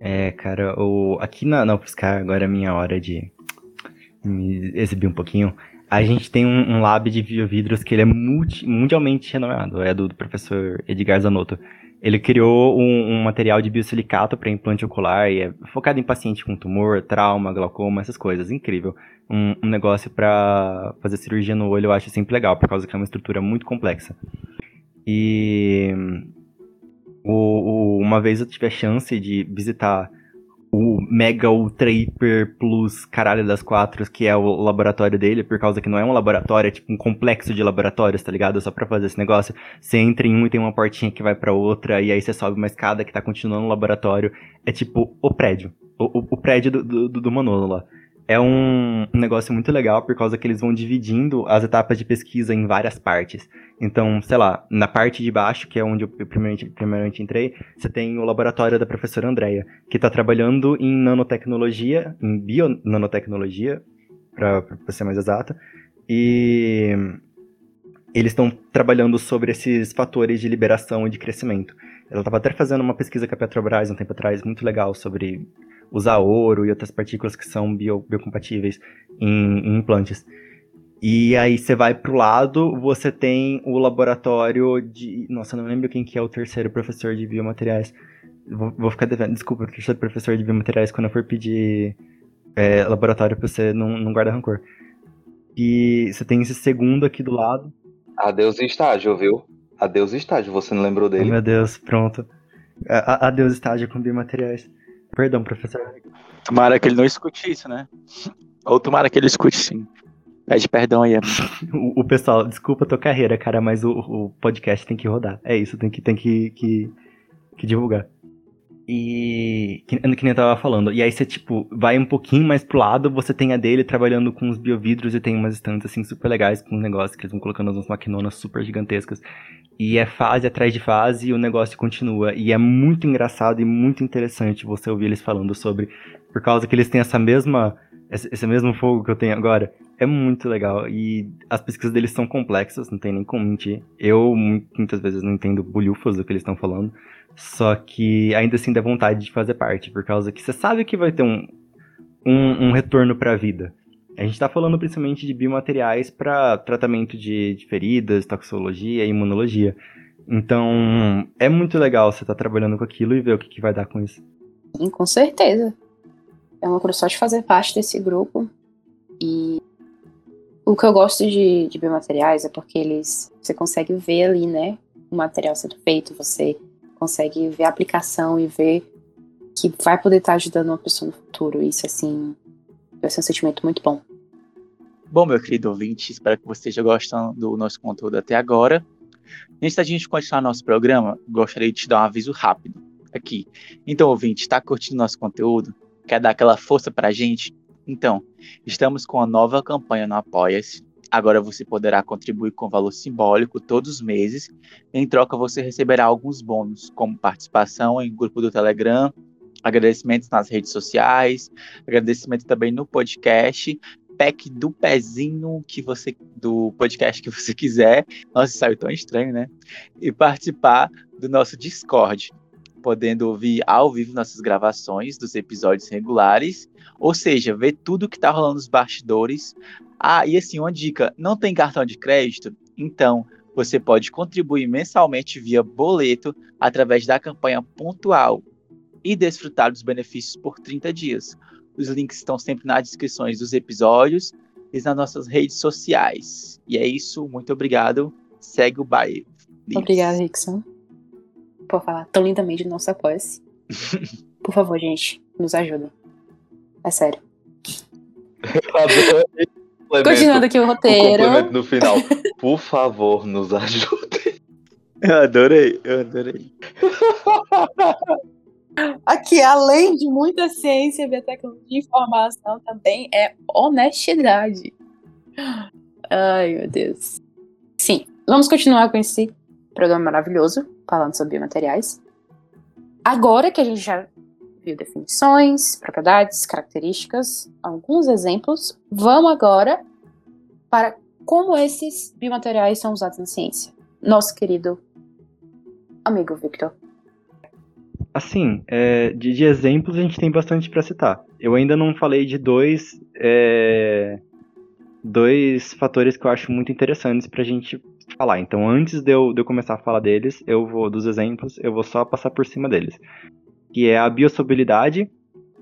É, cara, o... aqui na, na UFSCar, agora é minha hora de me exibir um pouquinho. A gente tem um, um lab de biovidros que ele é multi- mundialmente renomeado, é do, do professor Edgar Zanotto. Ele criou um, um material de biosilicato para implante ocular e é focado em paciente com tumor, trauma, glaucoma, essas coisas. Incrível. Um, um negócio para fazer cirurgia no olho eu acho sempre legal, por causa que é uma estrutura muito complexa. E o, o uma vez eu tive a chance de visitar o Mega Ultra Hyper Plus Caralho das Quatro, que é o laboratório dele, por causa que não é um laboratório, é tipo um complexo de laboratórios, tá ligado? Só pra fazer esse negócio. Você entra em um e tem uma portinha que vai para outra, e aí você sobe uma escada que tá continuando no laboratório. É tipo o prédio. O, o, o prédio do, do, do Manolo lá é um, negócio muito legal por causa que eles vão dividindo as etapas de pesquisa em várias partes. Então, sei lá, na parte de baixo, que é onde eu primeiramente, primeiramente entrei, você tem o laboratório da professora Andrea, que está trabalhando em nanotecnologia, em bionanotecnologia, para ser mais exata, e eles estão trabalhando sobre esses fatores de liberação e de crescimento. Ela estava até fazendo uma pesquisa com a Petrobras um tempo atrás, muito legal, sobre usar ouro e outras partículas que são bio, biocompatíveis em, em implantes. E aí você vai pro lado, você tem o laboratório de. Nossa, não lembro quem que é o terceiro professor de biomateriais. Vou, vou ficar devendo. Desculpa, o terceiro professor de biomateriais quando eu for pedir é, laboratório pra você não, não guarda rancor. E você tem esse segundo aqui do lado. Adeus estágio, viu? Adeus estágio, você não lembrou dele? Oh, meu Deus, pronto. Adeus estágio com biomateriais. Perdão, professor. Tomara que ele não escute isso, né? Ou tomara que ele escute sim. Pede perdão aí, o, o, pessoal, desculpa a tua carreira, cara, mas o, o, podcast tem que rodar. É isso, tem que, tem que, que, que divulgar. E que, que nem eu tava falando. E aí você, tipo, vai um pouquinho mais pro lado, você tem a dele trabalhando com os biovidros e tem umas estantes, assim, super legais, com um negócio que eles vão colocando umas maquinonas super gigantescas. E é fase atrás de fase e o negócio continua. E é muito engraçado e muito interessante você ouvir eles falando sobre. Por causa que eles têm essa mesma. Esse mesmo fogo que eu tenho agora. É muito legal. E as pesquisas deles são complexas, não tem nem como mentir. Eu muitas vezes não entendo bolhufas do que eles estão falando. Só que ainda assim dá vontade de fazer parte. Por causa que você sabe que vai ter um, um, um retorno para a vida. A gente está falando principalmente de biomateriais para tratamento de, de, feridas, toxicologia e imunologia. Então, é muito legal você estar tá trabalhando com aquilo e ver o que, que vai dar com isso. Sim, com certeza. É uma curiosidade fazer parte desse grupo. E o que eu gosto de, de biomateriais é porque eles você consegue ver ali, né, o material sendo feito, você consegue ver a aplicação e ver que vai poder estar ajudando uma pessoa no futuro. Isso, assim, vai ser um sentimento muito bom. Bom, meu querido ouvinte, espero que você esteja gostando do nosso conteúdo até agora. Antes da gente continuar nosso programa, gostaria de te dar um aviso rápido aqui. Então, ouvinte, está curtindo nosso conteúdo? Quer dar aquela força para a gente? Então, estamos com uma nova campanha no Apoia-se. Agora você poderá contribuir com valor simbólico todos os meses. Em troca, você receberá alguns bônus, como participação em grupo do Telegram, agradecimentos nas redes sociais, agradecimento também no podcast pack do pezinho que você do podcast que você quiser. Nossa, saiu tão estranho, né? E participar do nosso Discord, podendo ouvir ao vivo nossas gravações dos episódios regulares, ou seja, ver tudo que tá rolando nos bastidores. Ah, e assim, uma dica, não tem cartão de crédito? Então, você pode contribuir mensalmente via boleto através da campanha pontual e desfrutar dos benefícios por 30 dias. Os links estão sempre nas descrições dos episódios e nas nossas redes sociais. E é isso, muito obrigado. Segue o baile. Obrigada, Rickson. Por falar tão lindamente do nosso apoio. Por favor, gente, nos ajuda. É sério. Continuando aqui o roteiro. O no final. Por favor, nos ajude. Eu adorei, eu adorei. Aqui, além de muita ciência e tecnologia de informação, também é honestidade. Ai, meu Deus. Sim, vamos continuar com esse programa maravilhoso, falando sobre biomateriais. Agora que a gente já viu definições, propriedades, características, alguns exemplos, vamos agora para como esses biomateriais são usados na ciência. Nosso querido amigo Victor. Assim, é, de, de, exemplos a gente tem bastante para citar. Eu ainda não falei de dois, é, dois fatores que eu acho muito interessantes para a gente falar. Então, antes de eu, de eu começar a falar deles, eu vou dos exemplos, eu vou só passar por cima deles, que é a biosolubilidade,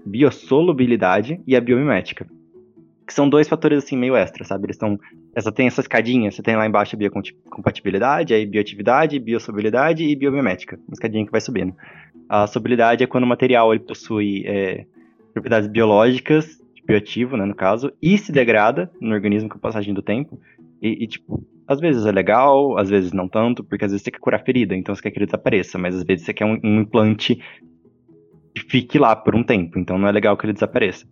biosolubilidade e a biomimética. que são dois fatores assim meio extra, sabe? Eles estão. Essa tem essa escadinha, você tem lá embaixo a biocompatibilidade, aí bioatividade, biossolubilidade e biomimética. Uma escadinha que vai subindo. A solubilidade é quando o material ele possui é, propriedades biológicas, bioativo, né, no caso, e se degrada no organismo com a passagem do tempo. E, e, tipo, às vezes é legal, às vezes não tanto, porque às vezes você quer curar ferida, então você quer que ele desapareça, mas às vezes você quer um, um implante que fique lá por um tempo, então não é legal que ele desapareça.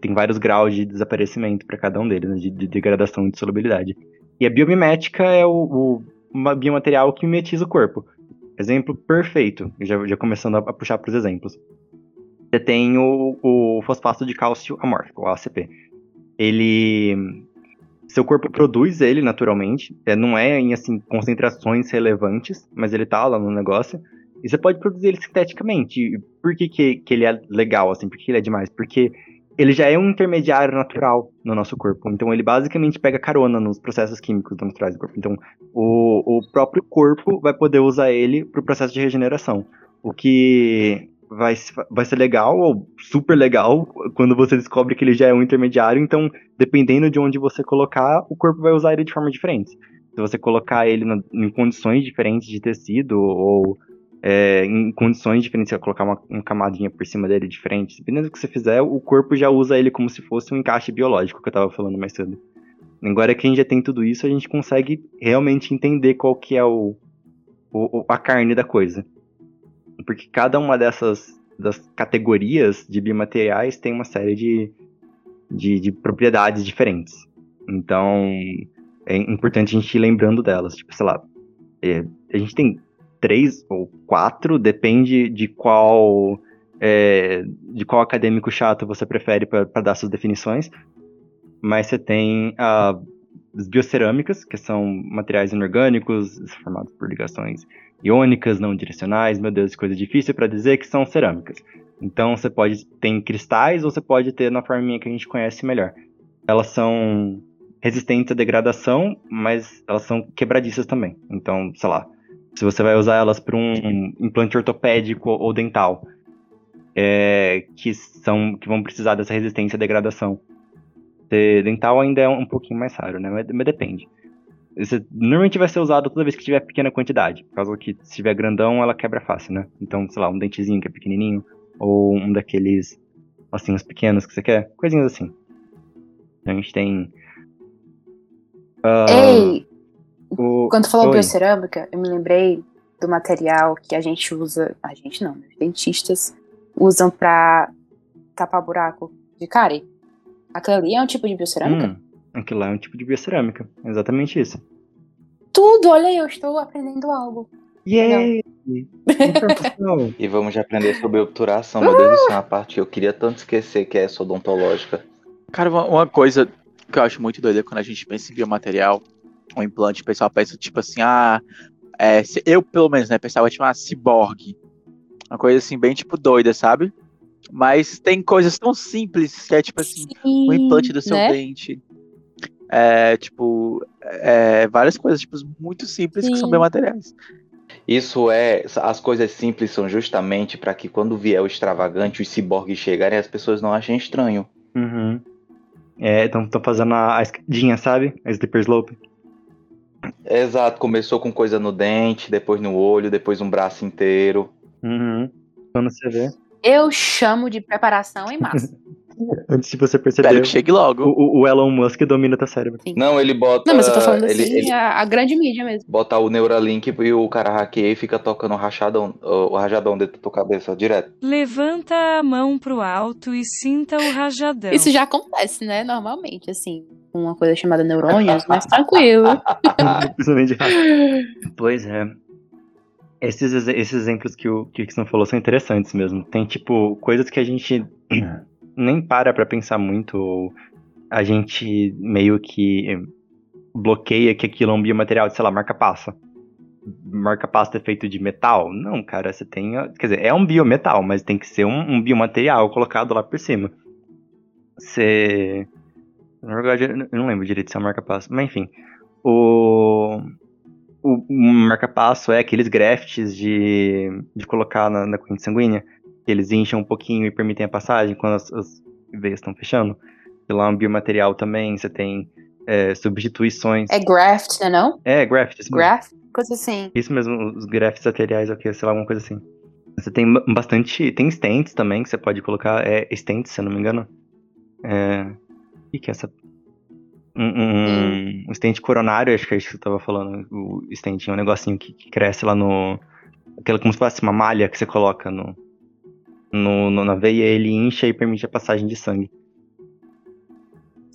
Tem vários graus de desaparecimento para cada um deles, né, de, de, degradação e de solubilidade. E a biomimética é o, o biomaterial que mimetiza o corpo. Exemplo perfeito, já, já começando a, a puxar para os exemplos. Você tem o, o fosfato de cálcio amórfico, o ACP. Ele seu corpo produz ele naturalmente, é, não é em assim concentrações relevantes, mas ele tá lá no negócio. E você pode produzir ele sinteticamente. Por que, que, que ele é legal, assim? Por que ele é demais? Porque ele já é um intermediário natural no nosso corpo. Então ele basicamente pega carona nos processos químicos naturais do corpo. Então o, o próprio corpo vai poder usar ele para o processo de regeneração. O que vai, vai ser legal ou super legal quando você descobre que ele já é um intermediário. Então, dependendo de onde você colocar, o corpo vai usar ele de forma diferente. Se você colocar ele na, em condições diferentes de tecido ou é, em condições diferentes, você colocar uma, uma, camadinha por cima dele diferente, dependendo do que você fizer, o corpo já usa ele como se fosse um encaixe biológico que eu estava falando mais cedo. Agora que a gente já tem tudo isso, a gente consegue realmente entender qual que é o, o a carne da coisa. Porque cada uma dessas das categorias de biomateriais tem uma série de, de, de propriedades diferentes. Então, é importante a gente ir lembrando delas. Tipo, sei lá, é, a gente tem três ou quatro, depende de qual é, de qual acadêmico chato você prefere para dar suas definições. Mas você tem as biocerâmicas, que são materiais inorgânicos formados por ligações iônicas, não direcionais, meu Deus, coisa difícil para dizer que são cerâmicas. Então você pode ter cristais ou você pode ter na forminha que a gente conhece melhor. Elas são resistentes à degradação, mas elas são quebradiças também. Então, sei lá, se você vai usar elas para um implante ortopédico ou dental, é, que são que vão precisar dessa resistência à degradação. dental ainda é um pouquinho mais raro, né? Mas, mas depende. Normalmente vai ser usado toda vez que tiver pequena quantidade. Por causa que se tiver grandão, ela quebra fácil, né? Então, sei lá, um dentezinho que é pequenininho, ou um daqueles ossinhos pequenos que você quer, coisinhas assim. A gente tem. Uh, Ei! O... Quando falou Oi. biocerâmica, eu me lembrei do material que a gente usa. A gente não, né? dentistas usam pra tapar buraco de cárie. Aquilo ali é um tipo de biocerâmica? Hum. Aquilo lá é um tipo de biocerâmica. Exatamente isso. Tudo! Olha aí, eu estou aprendendo algo. Yay! e vamos já aprender sobre obturação. Meu Deus, isso é uma parte que eu queria tanto esquecer, que é essa odontológica. Cara, uma, uma coisa que eu acho muito doida é quando a gente pensa em biomaterial, um implante, o pessoal pensa tipo assim, ah, é, eu pelo menos, né, pensava tipo, ah, ciborgue. Uma coisa assim, bem tipo doida, sabe? Mas tem coisas tão simples que é tipo assim, o um implante do seu né? dente, é, tipo, é, várias coisas tipo, muito simples Sim. que são bem materiais. Isso é. As coisas simples são justamente para que quando vier o extravagante, os ciborgues chegarem, as pessoas não achem estranho. Uhum. É, então estão fazendo a, a escadinha, sabe? A slipper slope. Exato, começou com coisa no dente, depois no olho, depois um braço inteiro. Uhum. Quando você vê. Eu chamo de preparação em massa. Antes de você perceber. Espero que chegue logo. O, o Elon Musk domina teu cérebro. Sim. Não, ele bota. Não, mas eu tô falando ele, assim, ele, a, a, grande mídia mesmo. Bota o Neuralink e o cara hackeia e fica tocando o rachadão, o rajadão dentro da tua cabeça, direto. Levanta a mão pro alto e sinta o rajadão. Isso já acontece, né? Normalmente, assim. Uma coisa chamada neurônios, mas tranquilo. pois é. Esses, esses exemplos que o Kixon falou são interessantes mesmo. Tem, tipo, coisas que a gente nem para pra pensar muito, ou a gente meio que bloqueia que aquilo é um biomaterial de, sei lá, marca-passa. Marca-passa é feito de metal? Não, cara, você tem. Quer dizer, é um biometal, mas tem que ser um, um biomaterial colocado lá por cima. Você. Na verdade, eu não lembro direito se é marca-passo, mas enfim. O. O, o marca-passo é aqueles grafts de, de colocar na, na corrente sanguínea eles incham um pouquinho e permitem a passagem quando as, as veias estão fechando. sei lá, um biomaterial também, você tem é, substituições. É graft, né não? É, graft. Isso mesmo. Graft? Coisa assim. Isso mesmo, os grafts materiais, ok, sei lá, alguma coisa assim. Você tem ba- bastante. Tem stents também que você pode colocar. É stents, se eu não me engano. É. O que, que é essa. Um, um, um stent coronário, acho que é isso que eu tava falando. O stent é um negocinho que, que cresce lá no. Aquela como se fosse uma malha que você coloca no, no, no- na veia, ele incha e permite a passagem de sangue.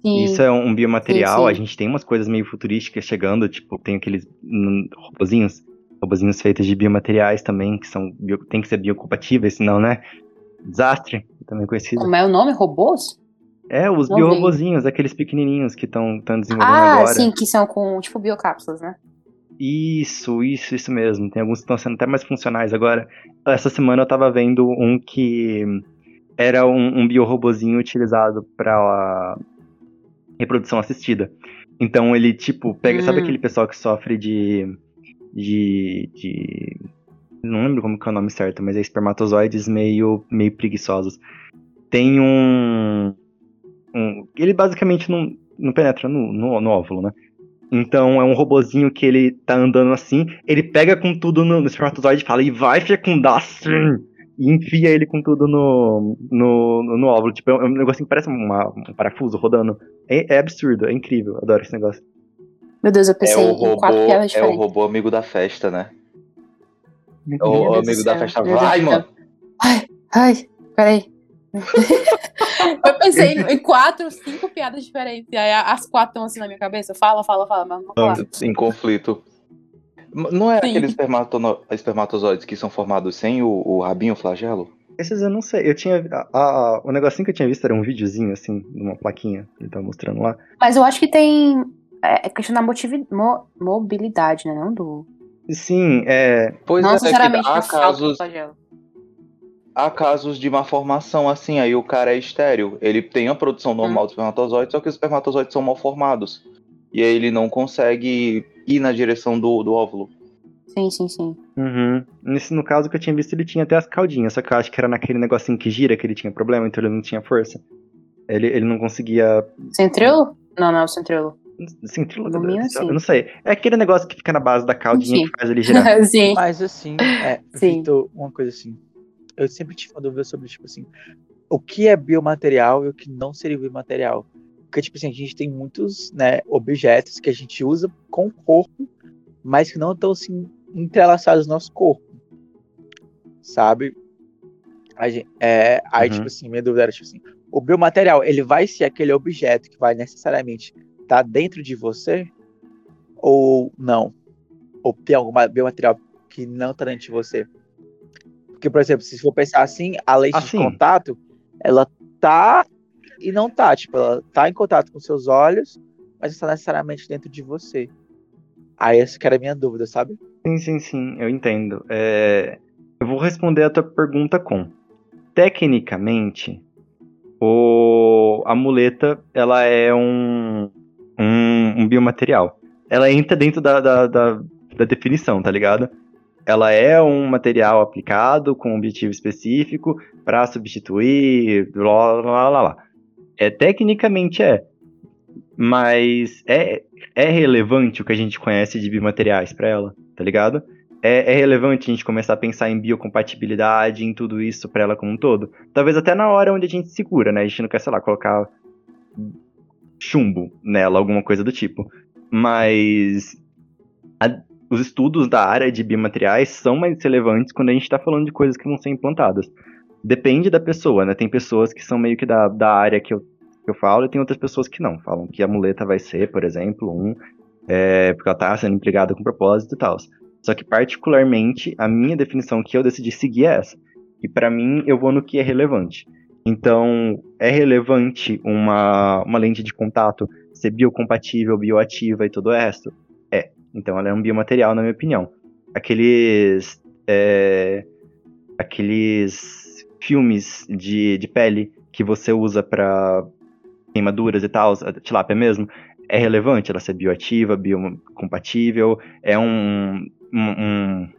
Sim. Isso é um biomaterial, Sim, sim. a gente tem umas coisas meio futurísticas chegando, tipo, tem aqueles hum, robozinhos, robozinhos feitos de biomateriais também, que são bio, tem que ser biocompatíveis, senão, né? Desastre, também conhecido. Como é o nome? Robôs? É, os biorobozinhos, aqueles pequenininhos que estão desenvolvendo Ah, agora. sim, que são com, tipo, biocápsulas, né? Isso, isso, isso mesmo. Tem alguns que estão sendo até mais funcionais agora. Essa semana eu tava vendo um que era um, um biorobozinho utilizado para reprodução assistida. Então ele, tipo, pega. Sabe Hum. aquele pessoal que sofre de. de. de não lembro como que é o nome certo, mas é espermatozoides meio, meio preguiçosos. Tem um. Um ele basicamente não, não penetra no, no, no óvulo, né? Então é um robozinho que ele tá andando assim, ele pega com tudo no, no espermatozoide e fala, e vai fecundar assim! E enfia ele com tudo no, no, no, no óvulo. Tipo, é um negocinho que parece uma- um parafuso rodando. É, é absurdo, é incrível, adoro esse negócio. Meu Deus, eu É pensei o em robô, quatro piadas é o robô amigo da festa, né? É Meu o Deus amigo da céu, festa. Deus Vai, mano! Ai, ai, peraí. eu pensei em quatro, cinco piadas diferentes. E aí as quatro estão assim na minha cabeça. Fala, fala, fala, mas não vou falar. Em conflito. Não é Sim. aqueles espermatono- espermatozoides que são formados sem o, o rabinho flagelo? Esses eu não sei, eu tinha. A, a- o negocinho que eu tinha visto era um videozinho, assim, de uma plaquinha que ele tava mostrando lá. Mas eu acho que tem. É é questão da motivi- mo- mobilidade, né? Não do. Sim, é. Pois não é, que necessariamente há do falta do casos, flagelo. Há casos de malformação, assim, aí o cara é estéreo. Ele tem a produção normal Hum. dos espermatozoides, só que os espermatozoides são mal formados. E aí ele não consegue ir na direção do, do óvulo. Sim, sim, sim. Uhum. Nesse, no caso que eu tinha visto, ele tinha até as caudinhas, só que eu acho que era naquele negocinho que gira que ele tinha problema, então ele não tinha força. Ele, ele não conseguia. Centrilo? Não, não é o centrilo. Mínimo, eu sim. não sei. É aquele negócio que fica na base da caudinha Enfim. que faz ele girar. sim. Mas assim, é, Sim. Vitor, uma coisa assim. Eu sempre tive uma dúvida sobre, tipo assim, o que é biomaterial e o que não seria biomaterial. Porque, tipo assim, a gente tem muitos né, objetos que a gente usa com o corpo, mas que não estão assim, entrelaçados no nosso corpo. Sabe? A gente, é, aí, Uhum. tipo assim, minha dúvida era, tipo assim, o biomaterial, ele vai ser aquele objeto que vai necessariamente estar dentro de você? Ou não? Ou tem algum ma- biomaterial que não está dentro de você? Porque, por exemplo, se for pensar assim, a lente Assim. de contato, ela tá e não tá. Tipo, ela tá em contato com seus olhos, mas não está necessariamente dentro de você. Aí essa que era a minha dúvida, sabe? Sim, sim, sim, eu entendo. É, Eu vou responder a tua pergunta com. Tecnicamente, o... a muleta ela é um, um, um biomaterial. Ela entra dentro da, da, da, da definição, tá ligado? Ela é um material aplicado com um objetivo específico para substituir, blá, blá, blá, blá. É, tecnicamente é. Mas é, é relevante o que a gente conhece de biomateriais para ela, tá ligado? É, é relevante a gente começar a pensar em biocompatibilidade, em tudo isso para ela como um todo. Talvez até na hora onde a gente segura, né? A gente não quer, sei lá, colocar chumbo nela, alguma coisa do tipo. Mas a- os estudos da área de biomateriais são mais relevantes quando a gente está falando de coisas que vão ser implantadas. Depende da pessoa, né? Tem pessoas que são meio que da, da área que eu, que eu falo e tem outras pessoas que não. Falam que a muleta vai ser, por exemplo, um, é, porque ela está sendo empregada com propósito e tal. Só que, particularmente, a minha definição que eu decidi seguir é essa. E para mim, eu vou no que é relevante. Então, é relevante uma, uma lente de contato ser biocompatível, bioativa e todo o resto? Então, ela é um biomaterial, na minha opinião. Aqueles. é, aqueles filmes de, de pele que você usa para queimaduras e tal, tilápia mesmo, é relevante ela ser bioativa, biocompatível, é um, um- um-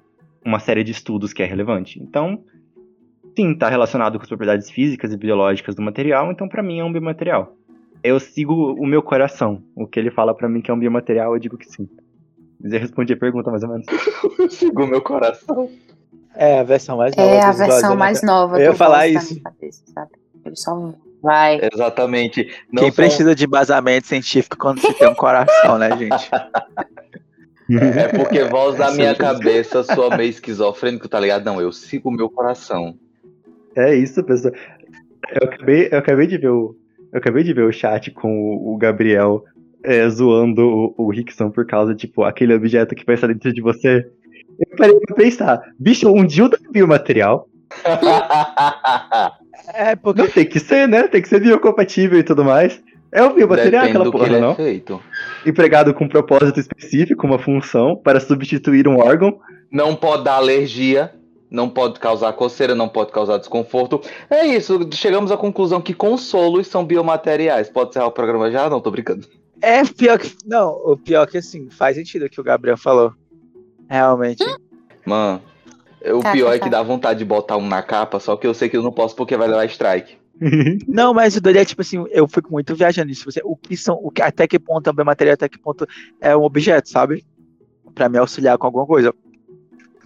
uma série de estudos que é relevante. Então, sim, está relacionado com as propriedades físicas e biológicas do material, então para mim é um biomaterial. Eu sigo o meu coração. O que ele fala pra mim que é um biomaterial, eu digo que sim. Mas eu respondi a pergunta mais ou menos. Eu sigo meu coração. É a versão mais nova. É a versão né? mais nova Eu ia falar isso. minha cabeça, sabe? Ele só vai. Exatamente. Não Quem são- precisa de embasamento científico quando se tem um coração, né, gente? É porque voz da É minha cabeça soa meio esquizofrênico, tá ligado? Não, eu sigo o meu coração. É isso, pessoal. Eu acabei, eu acabei de ver o. Eu acabei de ver o chat com o, o Gabriel é, zoando o, o Rickson por causa, tipo, aquele objeto que vai estar dentro de você. Eu parei pra pensar, bicho, um dildo é biomaterial. É, porque Não tem que ser, né? Tem que ser biocompatível e tudo mais. É o biomaterial Depende aquela porra, ele não? é feito. Empregado com um propósito específico, uma função, para substituir um órgão. Não pode dar alergia, não pode causar coceira, não pode causar desconforto. É isso, chegamos à conclusão que consolos são biomateriais. Pode ser o programa já? Não, tô brincando. É pior que. Não, o pior que assim, faz sentido o que o Gabriel falou. Realmente. Mano, o Tá, pior tá, é que dá vontade de botar um na capa, só que eu sei que eu não posso porque vai levar strike. Não, mas o doido é tipo assim, eu fico muito viajando nisso. Você, o que são, o que, até que ponto é um biomaterial, até que ponto é um objeto, sabe? Pra me auxiliar com alguma coisa.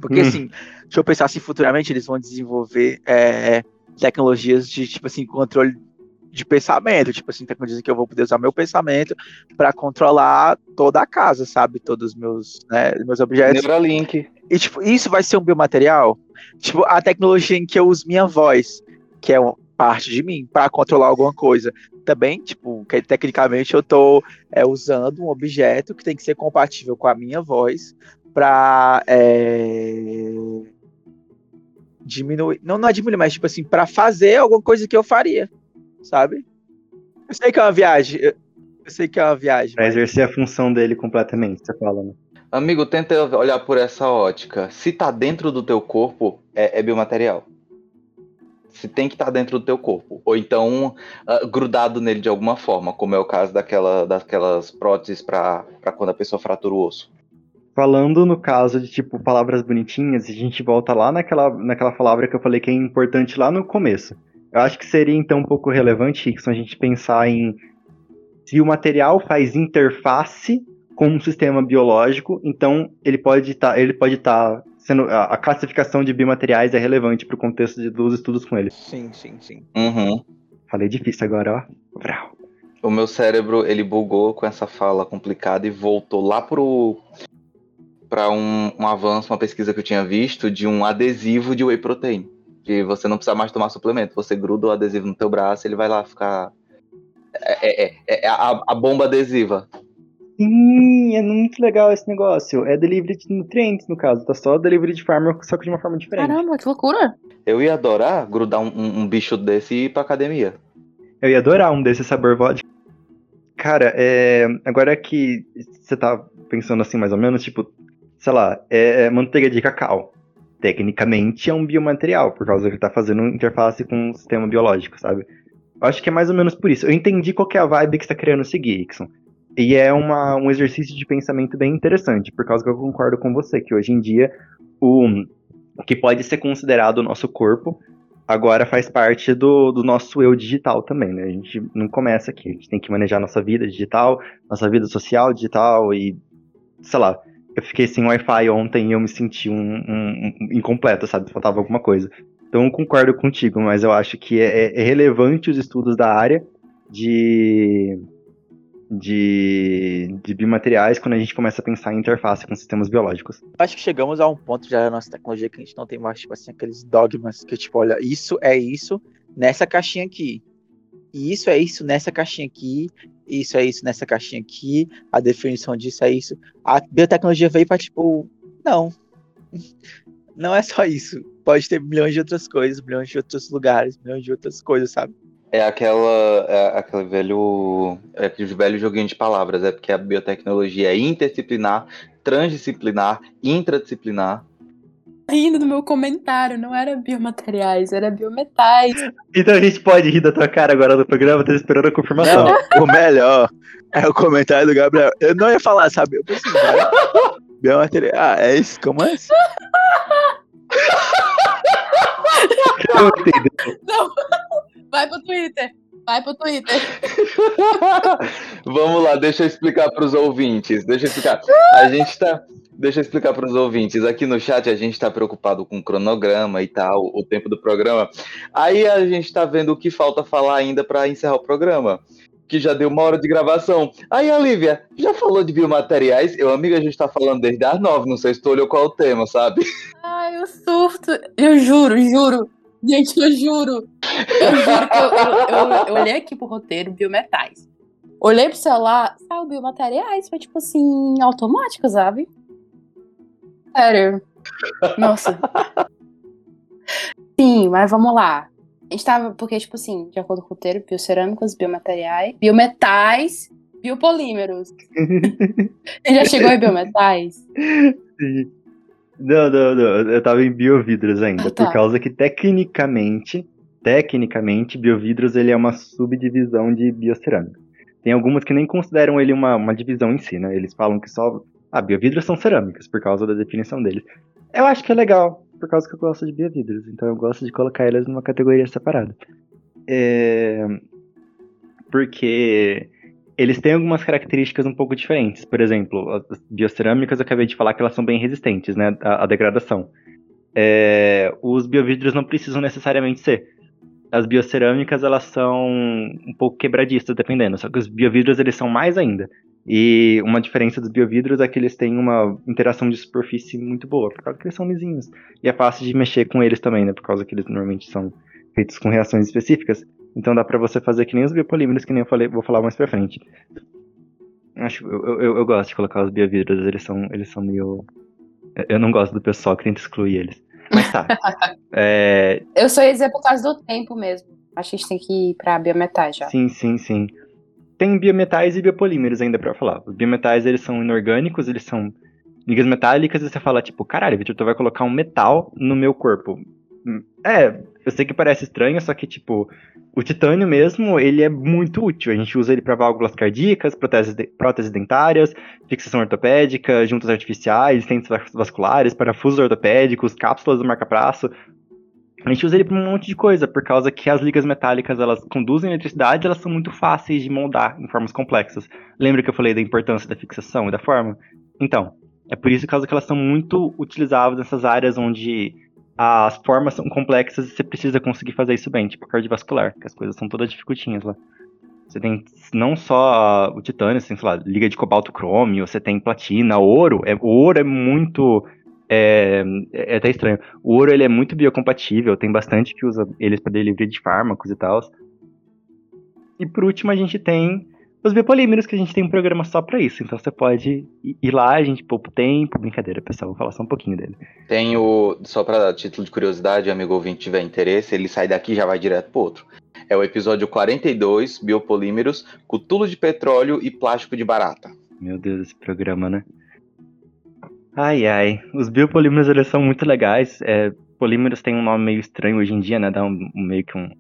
Porque Hum. assim, deixa eu pensar assim, futuramente eles vão desenvolver é, tecnologias de, tipo assim, controle de pensamento, tipo assim, tecnologias que eu vou poder usar meu pensamento pra controlar toda a casa, sabe? Todos os meus, né, meus objetos. Neuralink. E, tipo, isso vai ser um biomaterial? Tipo, a tecnologia em que eu uso minha voz, que é parte de mim, para controlar alguma coisa. Também, tipo, que tecnicamente eu tô é, usando um objeto que tem que ser compatível com a minha voz para diminuir. Não, não é diminuir, mas, tipo assim, para fazer alguma coisa que eu faria, sabe? Eu sei que é uma viagem. Eu, eu sei que é uma viagem. Pra mas- exercer a função dele completamente, você fala, né? Amigo, tenta olhar por essa ótica. Se tá dentro do teu corpo, é, é biomaterial. Se tem que estar dentro do teu corpo. Ou então ah, grudado nele de alguma forma, como é o caso daquela, daquelas próteses para quando a pessoa fratura o osso. Falando no caso de, tipo, palavras bonitinhas, a gente volta lá naquela, naquela palavra que eu falei que é importante lá no começo. Eu acho que seria, então, um pouco relevante, Rickson, a gente pensar em se o material faz interface com um sistema biológico, então ele pode estar, ele pode estar sendo a, a classificação de biomateriais é relevante para o contexto de, dos estudos com ele. Sim, sim, sim. Uhum. Falei difícil agora, ó. Vrau. O meu cérebro, ele bugou com essa fala complicada e voltou lá pro para um, um avanço, uma pesquisa que eu tinha visto de um adesivo de whey protein. Que você não precisa mais tomar suplemento. Você gruda o adesivo no teu braço, ele vai lá ficar. É, é- é- é a, a bomba adesiva. Sim, é muito legal esse negócio. É delivery de nutrientes, no caso. Tá só delivery de farma, só que de uma forma diferente. Caramba, que loucura. Eu ia adorar grudar um, um- um bicho desse e ir pra academia. Eu ia adorar um desse sabor vodka. Cara, é... agora que você tá pensando assim, mais ou menos, tipo, sei lá, é manteiga de cacau. Tecnicamente é um biomaterial, por causa que tá fazendo interface com um sistema biológico, sabe? Eu acho que é mais ou menos por isso. Eu entendi qual é a vibe que você tá querendo seguir, Ixon. E é uma, um exercício de pensamento bem interessante, por causa que eu concordo com você, que hoje em dia o, o que pode ser considerado o nosso corpo agora faz parte do, do nosso eu digital também, né? A gente não começa aqui, a gente tem que manejar nossa vida digital, nossa vida social digital e, sei lá, eu fiquei sem Wi-Fi ontem e eu me senti um, um- um incompleto, sabe? Faltava alguma coisa. Então eu concordo contigo, mas eu acho que é, é relevante os estudos da área de, de, de biomateriais quando a gente começa a pensar em interface com sistemas biológicos. Acho que chegamos a um ponto já da nossa tecnologia que a gente não tem mais, tipo assim, aqueles dogmas que, tipo, olha, isso é isso nessa caixinha aqui. E isso é isso nessa caixinha aqui. Isso é isso nessa caixinha aqui. A definição disso é isso. A biotecnologia veio pra, tipo, não. Não é só isso. Pode ter milhões de outras coisas, milhões de outros lugares, milhões de outras coisas, sabe? É aquela. É aquele velho. É aquele velho joguinho de palavras, é porque a biotecnologia é interdisciplinar, transdisciplinar, intradisciplinar. Rindo do meu comentário, não era biomateriais, era biometais. Então a gente pode rir da tua cara agora no programa, tá esperando a confirmação. O melhor é o comentário do Gabriel. Eu não ia falar, sabe? Eu pensei, vai. Biomaterial. Ah, é isso? Como é isso? Não, vai pro Twitter. Vai pro Twitter. Vamos lá, deixa eu explicar para os ouvintes. Deixa eu explicar. A gente tá. Deixa eu explicar para os ouvintes. Aqui no chat a gente está preocupado com o cronograma e tal, o tempo do programa. Aí a gente está vendo o que falta falar ainda para encerrar o programa. Que já deu uma hora de gravação. Aí, Olivia, já falou de biomateriais? Eu, amiga, a gente está falando desde as nove. Não sei se tu olhou qual é o tema, sabe? Ai, eu surto. Eu juro, juro. Gente, eu juro. Eu juro que eu, eu, eu, eu olhei aqui pro roteiro, biometais. Olhei pro celular, saiu biomateriais. Foi tipo assim, automático, sabe? Sério. Nossa. Sim, mas vamos lá. A gente tava, porque, tipo assim, de acordo com o roteiro, biocerâmicos, biomateriais, biometais, biopolímeros. Você já chegou em biometais? Sim. Não, não, não. Eu tava em biovidros ainda. Ah, tá. Por causa que, tecnicamente, tecnicamente, biovidros ele é uma subdivisão de biocerâmica. Tem algumas que nem consideram ele uma, uma divisão em si, né? Eles falam que só. Ah, biovidros são cerâmicas, por causa da definição deles. Eu acho que é legal, por causa que eu gosto de biovidros. Então eu gosto de colocar eles numa categoria separada. É... Porque eles têm algumas características um pouco diferentes. Por exemplo, as biocerâmicas, eu acabei de falar que elas são bem resistentes, né, à, à degradação. É, os biovidros não precisam necessariamente ser. As biocerâmicas, elas são um pouco quebradiças, dependendo. Só que os biovidros, eles são mais ainda. E uma diferença dos biovidros é que eles têm uma interação de superfície muito boa, por causa que eles são lisinhos. E é fácil de mexer com eles também, né, por causa que eles normalmente são feitos com reações específicas. Então dá pra você fazer que nem os biopolímeros, que nem eu falei, vou falar mais pra frente. Acho, eu, eu, eu gosto de colocar os biovidros, eles são, eles são meio. Eu não gosto do pessoal que tenta excluir eles. Mas tá. é, Eu só ia dizer por causa do tempo mesmo. Acho que a gente tem que ir pra biometais já. sim, sim, sim. Tem biometais e biopolímeros ainda pra falar. Os biometais, eles são inorgânicos, eles são ligas metálicas, e você fala, tipo, caralho, Victor, tu vai colocar um metal no meu corpo. É, eu sei que parece estranho, só que, tipo, o titânio mesmo, ele é muito útil. A gente usa ele para válvulas cardíacas, próteses, de- próteses dentárias, fixação ortopédica, juntas artificiais, vas- vasculares, parafusos ortopédicos, cápsulas do marca-braço. A gente usa ele para um monte de coisa, por causa que as ligas metálicas, elas conduzem eletricidade, elas são muito fáceis de moldar em formas complexas. Lembra que eu falei da importância da fixação e da forma? Então, é por isso que elas são muito utilizáveis nessas áreas onde as formas são complexas e você precisa conseguir fazer isso bem, tipo cardiovascular, que as coisas são todas dificultinhas lá. Você tem não só o titânio, você tem, sei lá, liga de cobalto crômio, você tem platina, ouro. É, o ouro é muito. É, é até estranho. O ouro ele é muito biocompatível, tem bastante que usa eles para delivery de fármacos e tal. E por último a gente tem os biopolímeros, que a gente tem um programa só pra isso. Então você pode ir- lá, a gente poupa o tempo. Brincadeira, pessoal, vou falar só um pouquinho dele. Tem o. Só para título de curiosidade, amigo ouvinte tiver interesse, ele sai daqui e já vai direto pro outro. É o episódio 42, Biopolímeros, Cutulo de Petróleo e Plástico de Barata. Meu Deus, esse programa, né? Ai, ai. Os biopolímeros, eles são muito legais. É, polímeros têm um nome meio estranho hoje em dia, né? Dá um- meio que um-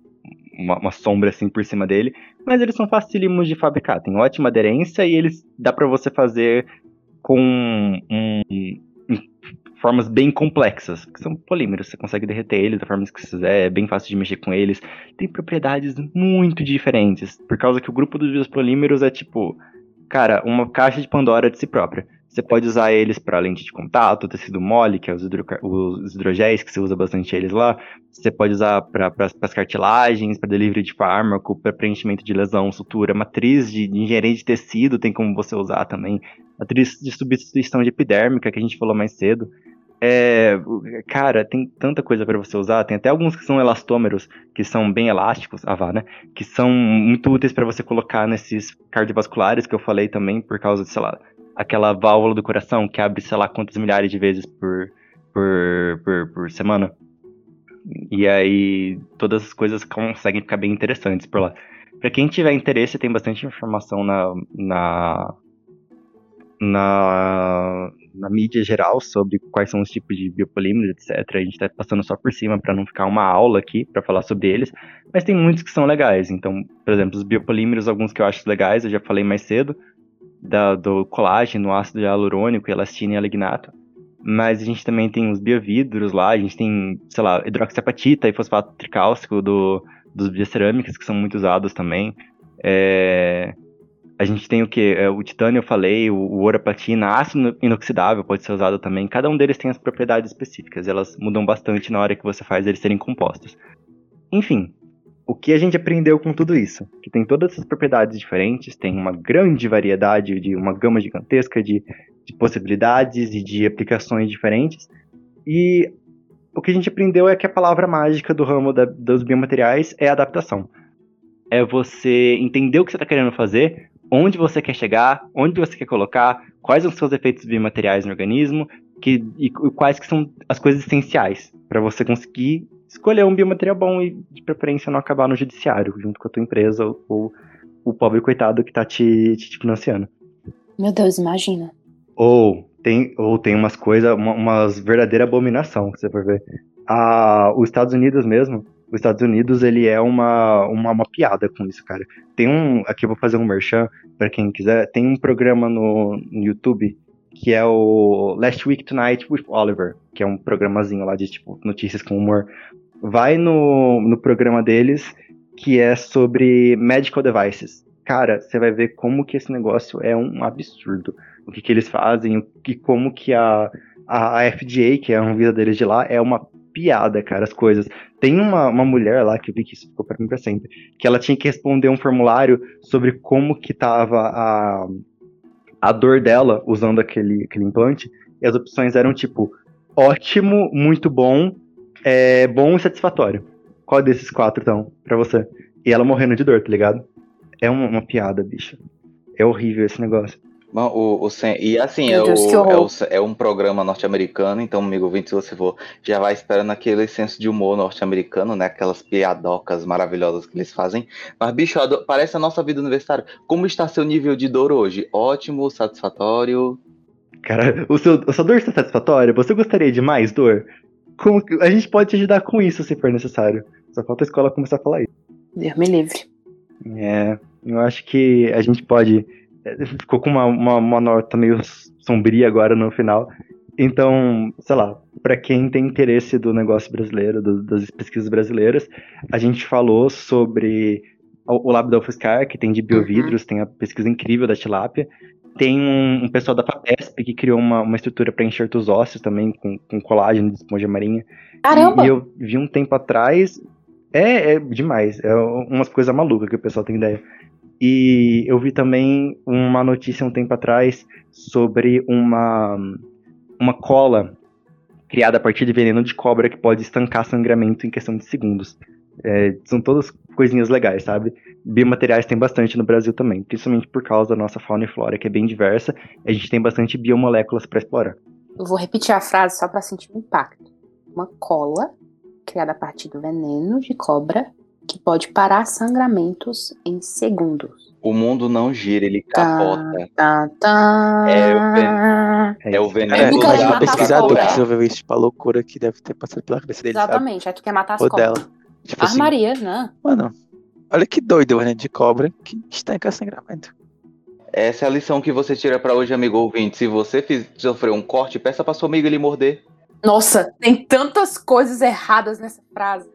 uma, uma sombra assim por cima dele. Mas eles são facílimos de fabricar. Tem ótima aderência e eles dá pra você fazer com um- formas bem complexas, que são polímeros. Você consegue derreter eles da forma que você quiser, é bem fácil de mexer com eles. Tem propriedades muito diferentes, por causa que o grupo dos biopolímeros é tipo cara, uma caixa de Pandora de si própria. Você pode usar eles para lente de contato, tecido mole, que é os, hidroca- os hidrogéis, que você usa bastante eles lá. Você pode usar para as cartilagens, para delivery de fármaco, para preenchimento de lesão, sutura, matriz de, de engenharia de tecido, tem como você usar também. Matriz de substituição de epidérmica, que a gente falou mais cedo. É, cara, tem tanta coisa para você usar. Tem até alguns que são elastômeros, que são bem elásticos, ah, vá, né? Que são muito úteis para você colocar nesses cardiovasculares que eu falei também, por causa de, sei lá, aquela válvula do coração que abre, sei lá, quantas milhares de vezes por, por, por, por semana. E aí, todas as coisas conseguem ficar bem interessantes por lá. Pra quem tiver interesse, tem bastante informação na, na, na, na mídia geral sobre quais são os tipos de biopolímeros, etc. A gente tá passando só por cima para não ficar uma aula aqui para falar sobre eles, mas tem muitos que são legais. Então, por exemplo, os biopolímeros, alguns que eu acho legais, eu já falei mais cedo, da, do colágeno, ácido hialurônico, elastina e alignato. Mas a gente também tem os biovidros lá, a gente tem, sei lá, hidroxiapatita e fosfato tricálcico do, dos biocerâmicas, que são muito usados também. É, a gente tem o que? É, o titânio, eu falei, o, o ouro, platina, ácido inoxidável pode ser usado também. Cada um deles tem as propriedades específicas, elas mudam bastante na hora que você faz eles serem compostos. Enfim, o que a gente aprendeu com tudo isso? Que tem todas essas propriedades diferentes, tem uma grande variedade, de uma gama gigantesca de, de possibilidades e de aplicações diferentes. E o que a gente aprendeu é que a palavra mágica do ramo da, dos biomateriais é adaptação. É você entender o que você está querendo fazer, onde você quer chegar, onde você quer colocar, quais são os seus efeitos biomateriais no organismo que, e quais que são as coisas essenciais para você conseguir escolher um biomaterial bom e, de preferência, não acabar no judiciário, junto com a tua empresa ou, ou o pobre coitado que está te, te, financiando. Meu Deus, imagina. Ou tem, ou tem umas coisas, uma, umas verdadeira abominação, que você for ver. Ah, os Estados Unidos mesmo, os Estados Unidos, ele é uma, uma, uma, piada com isso, cara. Tem um. Aqui eu vou fazer um merchan para quem quiser. Tem um programa no, no, YouTube que é o Last Week Tonight with Oliver, que é um programazinho lá de tipo notícias com humor. Vai no, no programa deles que é sobre medical devices. Cara, você vai ver como que esse negócio é um absurdo. O que, que eles fazem, e como que a, a, FDA, que é a Anvisa deles de lá, é uma piada, cara, as coisas. Tem uma, uma mulher lá, que eu vi que isso ficou pra mim pra sempre, que ela tinha que responder um formulário sobre como que tava a, a dor dela usando aquele, aquele implante, e as opções eram tipo, ótimo, muito bom, é, bom e satisfatório. Qual desses quatro, então, pra você? E ela morrendo de dor, tá ligado? É uma, uma piada, bicho. É horrível esse negócio. Bom, o, o, e assim, é, Deus, o, é, o, é, um programa norte-americano, então, amigo ouvinte, se você for, já vai esperando aquele senso de humor norte-americano, né? Aquelas piadocas maravilhosas que eles fazem. Mas, bicho, parece a nossa vida universitária. Como está seu nível de dor hoje? Ótimo, satisfatório? Cara, o seu, a sua dor está satisfatória? Você gostaria de mais dor? Como, a gente pode te ajudar com isso se for necessário. Só falta a escola começar a falar isso. Deus me livre. É, eu acho que a gente pode ficou com uma, uma, uma, nota meio sombria agora no final. Então, sei lá, para quem tem interesse do negócio brasileiro, do, das pesquisas brasileiras, a gente falou sobre o, o Lab da UFSCar, que tem de biovidros, uhum. tem a pesquisa incrível da tilápia. Tem um, um pessoal da FAPESP que criou uma, uma estrutura para enxertos ósseos também, com, com colágeno de esponja marinha. Caramba! E, e eu vi um tempo atrás. É, é demais. É umas coisas malucas que o pessoal tem ideia. E eu vi também uma notícia um tempo atrás sobre uma, uma cola criada a partir de veneno de cobra que pode estancar sangramento em questão de segundos. É, são todas coisinhas legais, sabe? Biomateriais tem bastante no Brasil também, principalmente por causa da nossa fauna e flora, que é bem diversa. A gente tem bastante biomoléculas para explorar. Eu vou repetir a frase só para sentir o impacto. Uma cola criada a partir do veneno de cobra que pode parar sangramentos em segundos. O mundo não gira, ele tá, capota. Tá, tá, é o veneno. É o veneno. É, é um pesquisador que resolveu isso, tipo, a loucura que deve ter passado pela cabeça dele. Exatamente, sabe? aí tu quer matar as cobras. Tipo assim, Maria, né? Mano, olha que doido o veneno de cobra que estanca sangramento. Essa é a lição que você tira para hoje, amigo ouvinte. Se você fiz, sofrer um corte, peça pra seu amigo ele morder. Nossa, tem tantas coisas erradas nessa frase.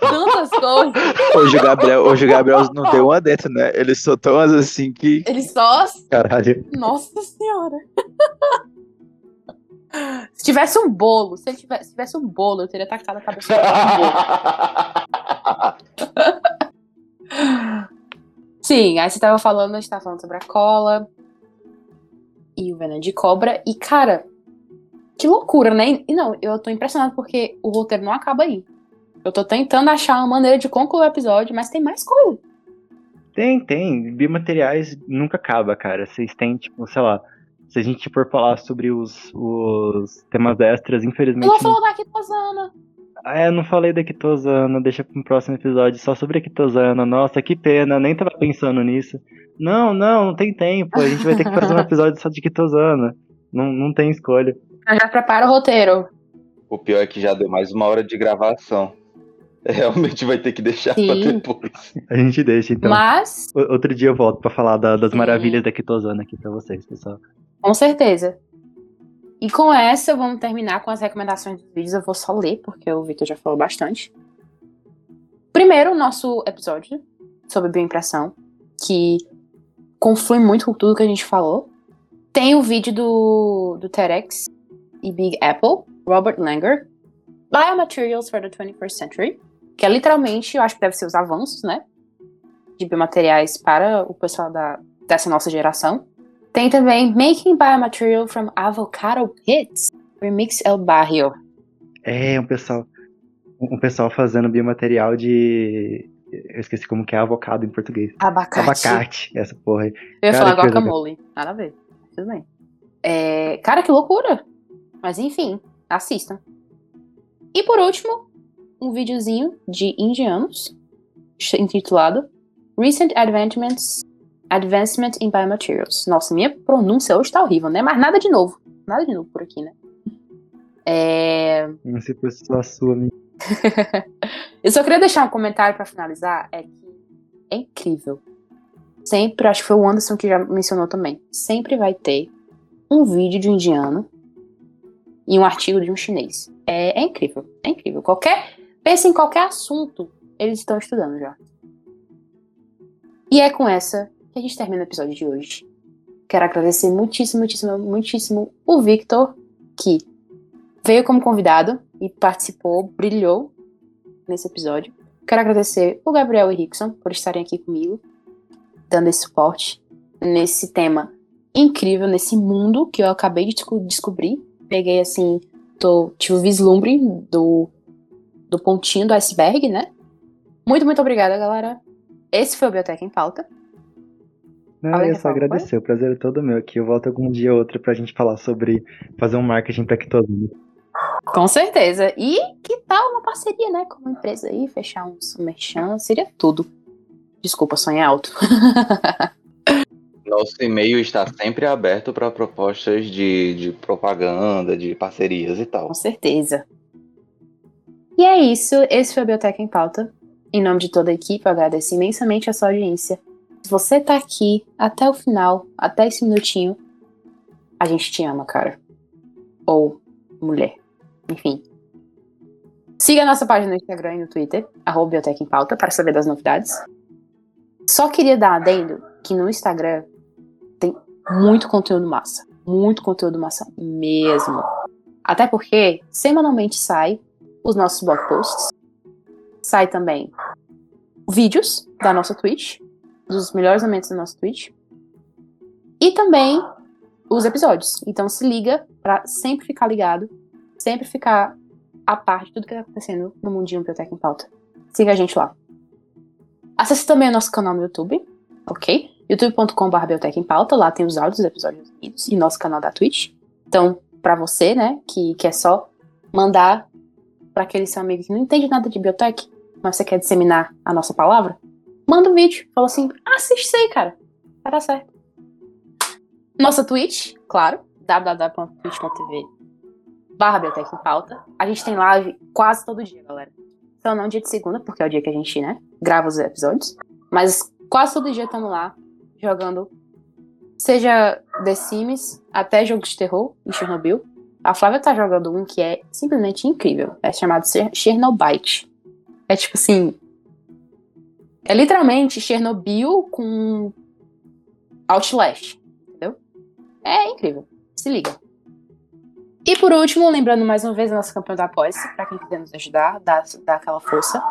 Tantas coisas. Hoje o Gabriel, hoje o Gabriel não deu uma dentro, né? Ele soltou umas assim que. Ele só. Caralho. Nossa senhora. Se tivesse um bolo, se ele tivesse, se tivesse um bolo, eu teria tacado a cabeça bolo. Sim, aí você tava falando, a gente tava falando sobre a cola e o veneno de cobra. E, cara, que loucura, né? E não, eu tô impressionado porque o roteiro não acaba aí. Eu tô tentando achar uma maneira de concluir o episódio, mas tem mais coisa. Tem, tem. Biomateriais nunca acaba, cara. Vocês têm, tipo, sei lá. Se a gente for falar sobre os, os temas extras, infelizmente. Eu não falou da Quitosana. Ah, é, eu não falei da Quitosana, deixa pro próximo episódio só sobre a Quitosana. Nossa, que pena, nem tava pensando nisso. Não, não, não tem tempo. A gente vai ter que fazer um episódio só de Quitosana. Não, não tem escolha. Já prepara o roteiro. O pior é que já deu mais uma hora de gravação. Realmente vai ter que deixar Sim. pra depois. A gente deixa, então. Mas. Outro dia eu volto pra falar da, das Sim. maravilhas da Kitosana aqui pra vocês, pessoal. Com certeza. E com essa, vamos terminar com as recomendações dos vídeos. Eu vou só ler, porque o Victor já falou bastante. Primeiro, o nosso episódio sobre bioimpressão, que conflui muito com tudo que a gente falou. Tem o vídeo do, do TEDx e Big Apple, Robert Langer, Biomaterials for the 21st Century, que é literalmente, eu acho que deve ser os avanços, né? De biomateriais para o pessoal da, dessa nossa geração. Tem também Making Biomaterial from Avocado Pits, Remix El Barrio. É, um pessoal, um pessoal fazendo biomaterial de. Eu esqueci como que é avocado em português. Abacate. Abacate, essa porra aí. Eu ia Cara, falar que guacamole. Nada a ver. Tudo bem. É, cara, que loucura. Mas enfim, assistam. E por último, um videozinho de indianos intitulado Recent Advancements Advancement in Biomaterials. Nossa, minha pronúncia hoje tá horrível, né? Mas nada de novo. Nada de novo por aqui, né? É... Não sei se fosse só a sua. Eu só queria deixar um comentário pra finalizar. É que é incrível. Sempre, acho que foi o Anderson que já mencionou também. Sempre vai ter um vídeo de um indiano e um artigo de um chinês. É, é incrível. É incrível. Qualquer. Pensa em qualquer assunto, eles estão estudando já. E é com essa a gente termina o episódio de hoje. Quero agradecer muitíssimo, muitíssimo, muitíssimo o Victor, que veio como convidado e participou, brilhou nesse episódio. Quero agradecer o Gabriel e Rickson por estarem aqui comigo, dando esse suporte nesse tema incrível, nesse mundo que eu acabei de desco- descobrir. Peguei assim, tô, tive o vislumbre do, do pontinho do iceberg, né? Muito, muito obrigada, galera. Esse foi o Biotech em Pauta. Não, Alguém eu só agradecer, o prazer é todo meu aqui. Eu volto algum dia ou outro pra gente falar sobre fazer um marketing pra que todo mundo. Com certeza. E que tal uma parceria, né? Com uma empresa aí, fechar um merchan, seria tudo. Desculpa, sonhar alto. Nosso e-mail está sempre aberto para propostas de, de propaganda, de parcerias e tal. Com certeza. E é isso. Esse foi o Biotech em Pauta. Em nome de toda a equipe, eu agradeço imensamente a sua audiência. Você tá aqui até o final, até esse minutinho, a gente te ama, cara. Ou mulher. Enfim. Siga a nossa página no Instagram e no Twitter, arroba Biotech em Pauta, para saber das novidades. Só queria dar adendo que no Instagram tem muito conteúdo massa. Muito conteúdo massa mesmo. Até porque semanalmente sai os nossos blog posts. Sai também vídeos da nossa Twitch, dos melhores momentos da nossa Twitch. E também os episódios. Então se liga pra sempre ficar ligado, sempre ficar a par de tudo que tá acontecendo no Mundinho Biotech em Pauta. Siga a gente lá. Acesse também o nosso canal no YouTube, ok? youtube.com.br em Pauta, lá tem os áudios dos episódios e nosso canal da Twitch. Então, pra você, né, que quer só mandar pra aquele seu amigo que não entende nada de biotech, mas você quer disseminar a nossa palavra, manda um vídeo. Fala assim, assiste isso aí, cara. Vai dar certo. Nossa Twitch, claro, www.twitch.tv barra Biotech em Pauta. A gente tem live quase todo dia, galera. Então não dia de segunda, porque é o dia que a gente, né, grava os episódios. Mas quase todo dia estamos lá, jogando, seja The Sims, até jogos de terror em Chernobyl. A Flávia tá jogando um que é simplesmente incrível. É chamado Cher- Chernobite. É tipo assim. É literalmente Chernobyl com Outlast. Entendeu? É incrível. Se liga. E por último, lembrando mais uma vez a nossa campanha da Apoia-se, pra quem quiser nos ajudar, dar, dar aquela força.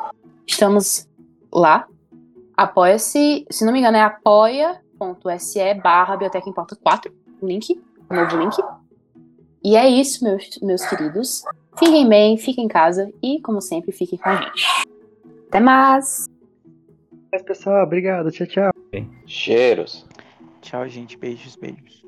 Estamos lá. Apoia-se, se não me engano, é apoia.se barra Biotech Importa 4, o link, o novo link. E é isso, meus, meus queridos. Fiquem bem, fiquem em casa e, como sempre, fiquem com a gente. Até mais! Mas, pessoal, obrigado. Tchau, tchau. Cheiros. Tchau, gente. Beijos, beijos.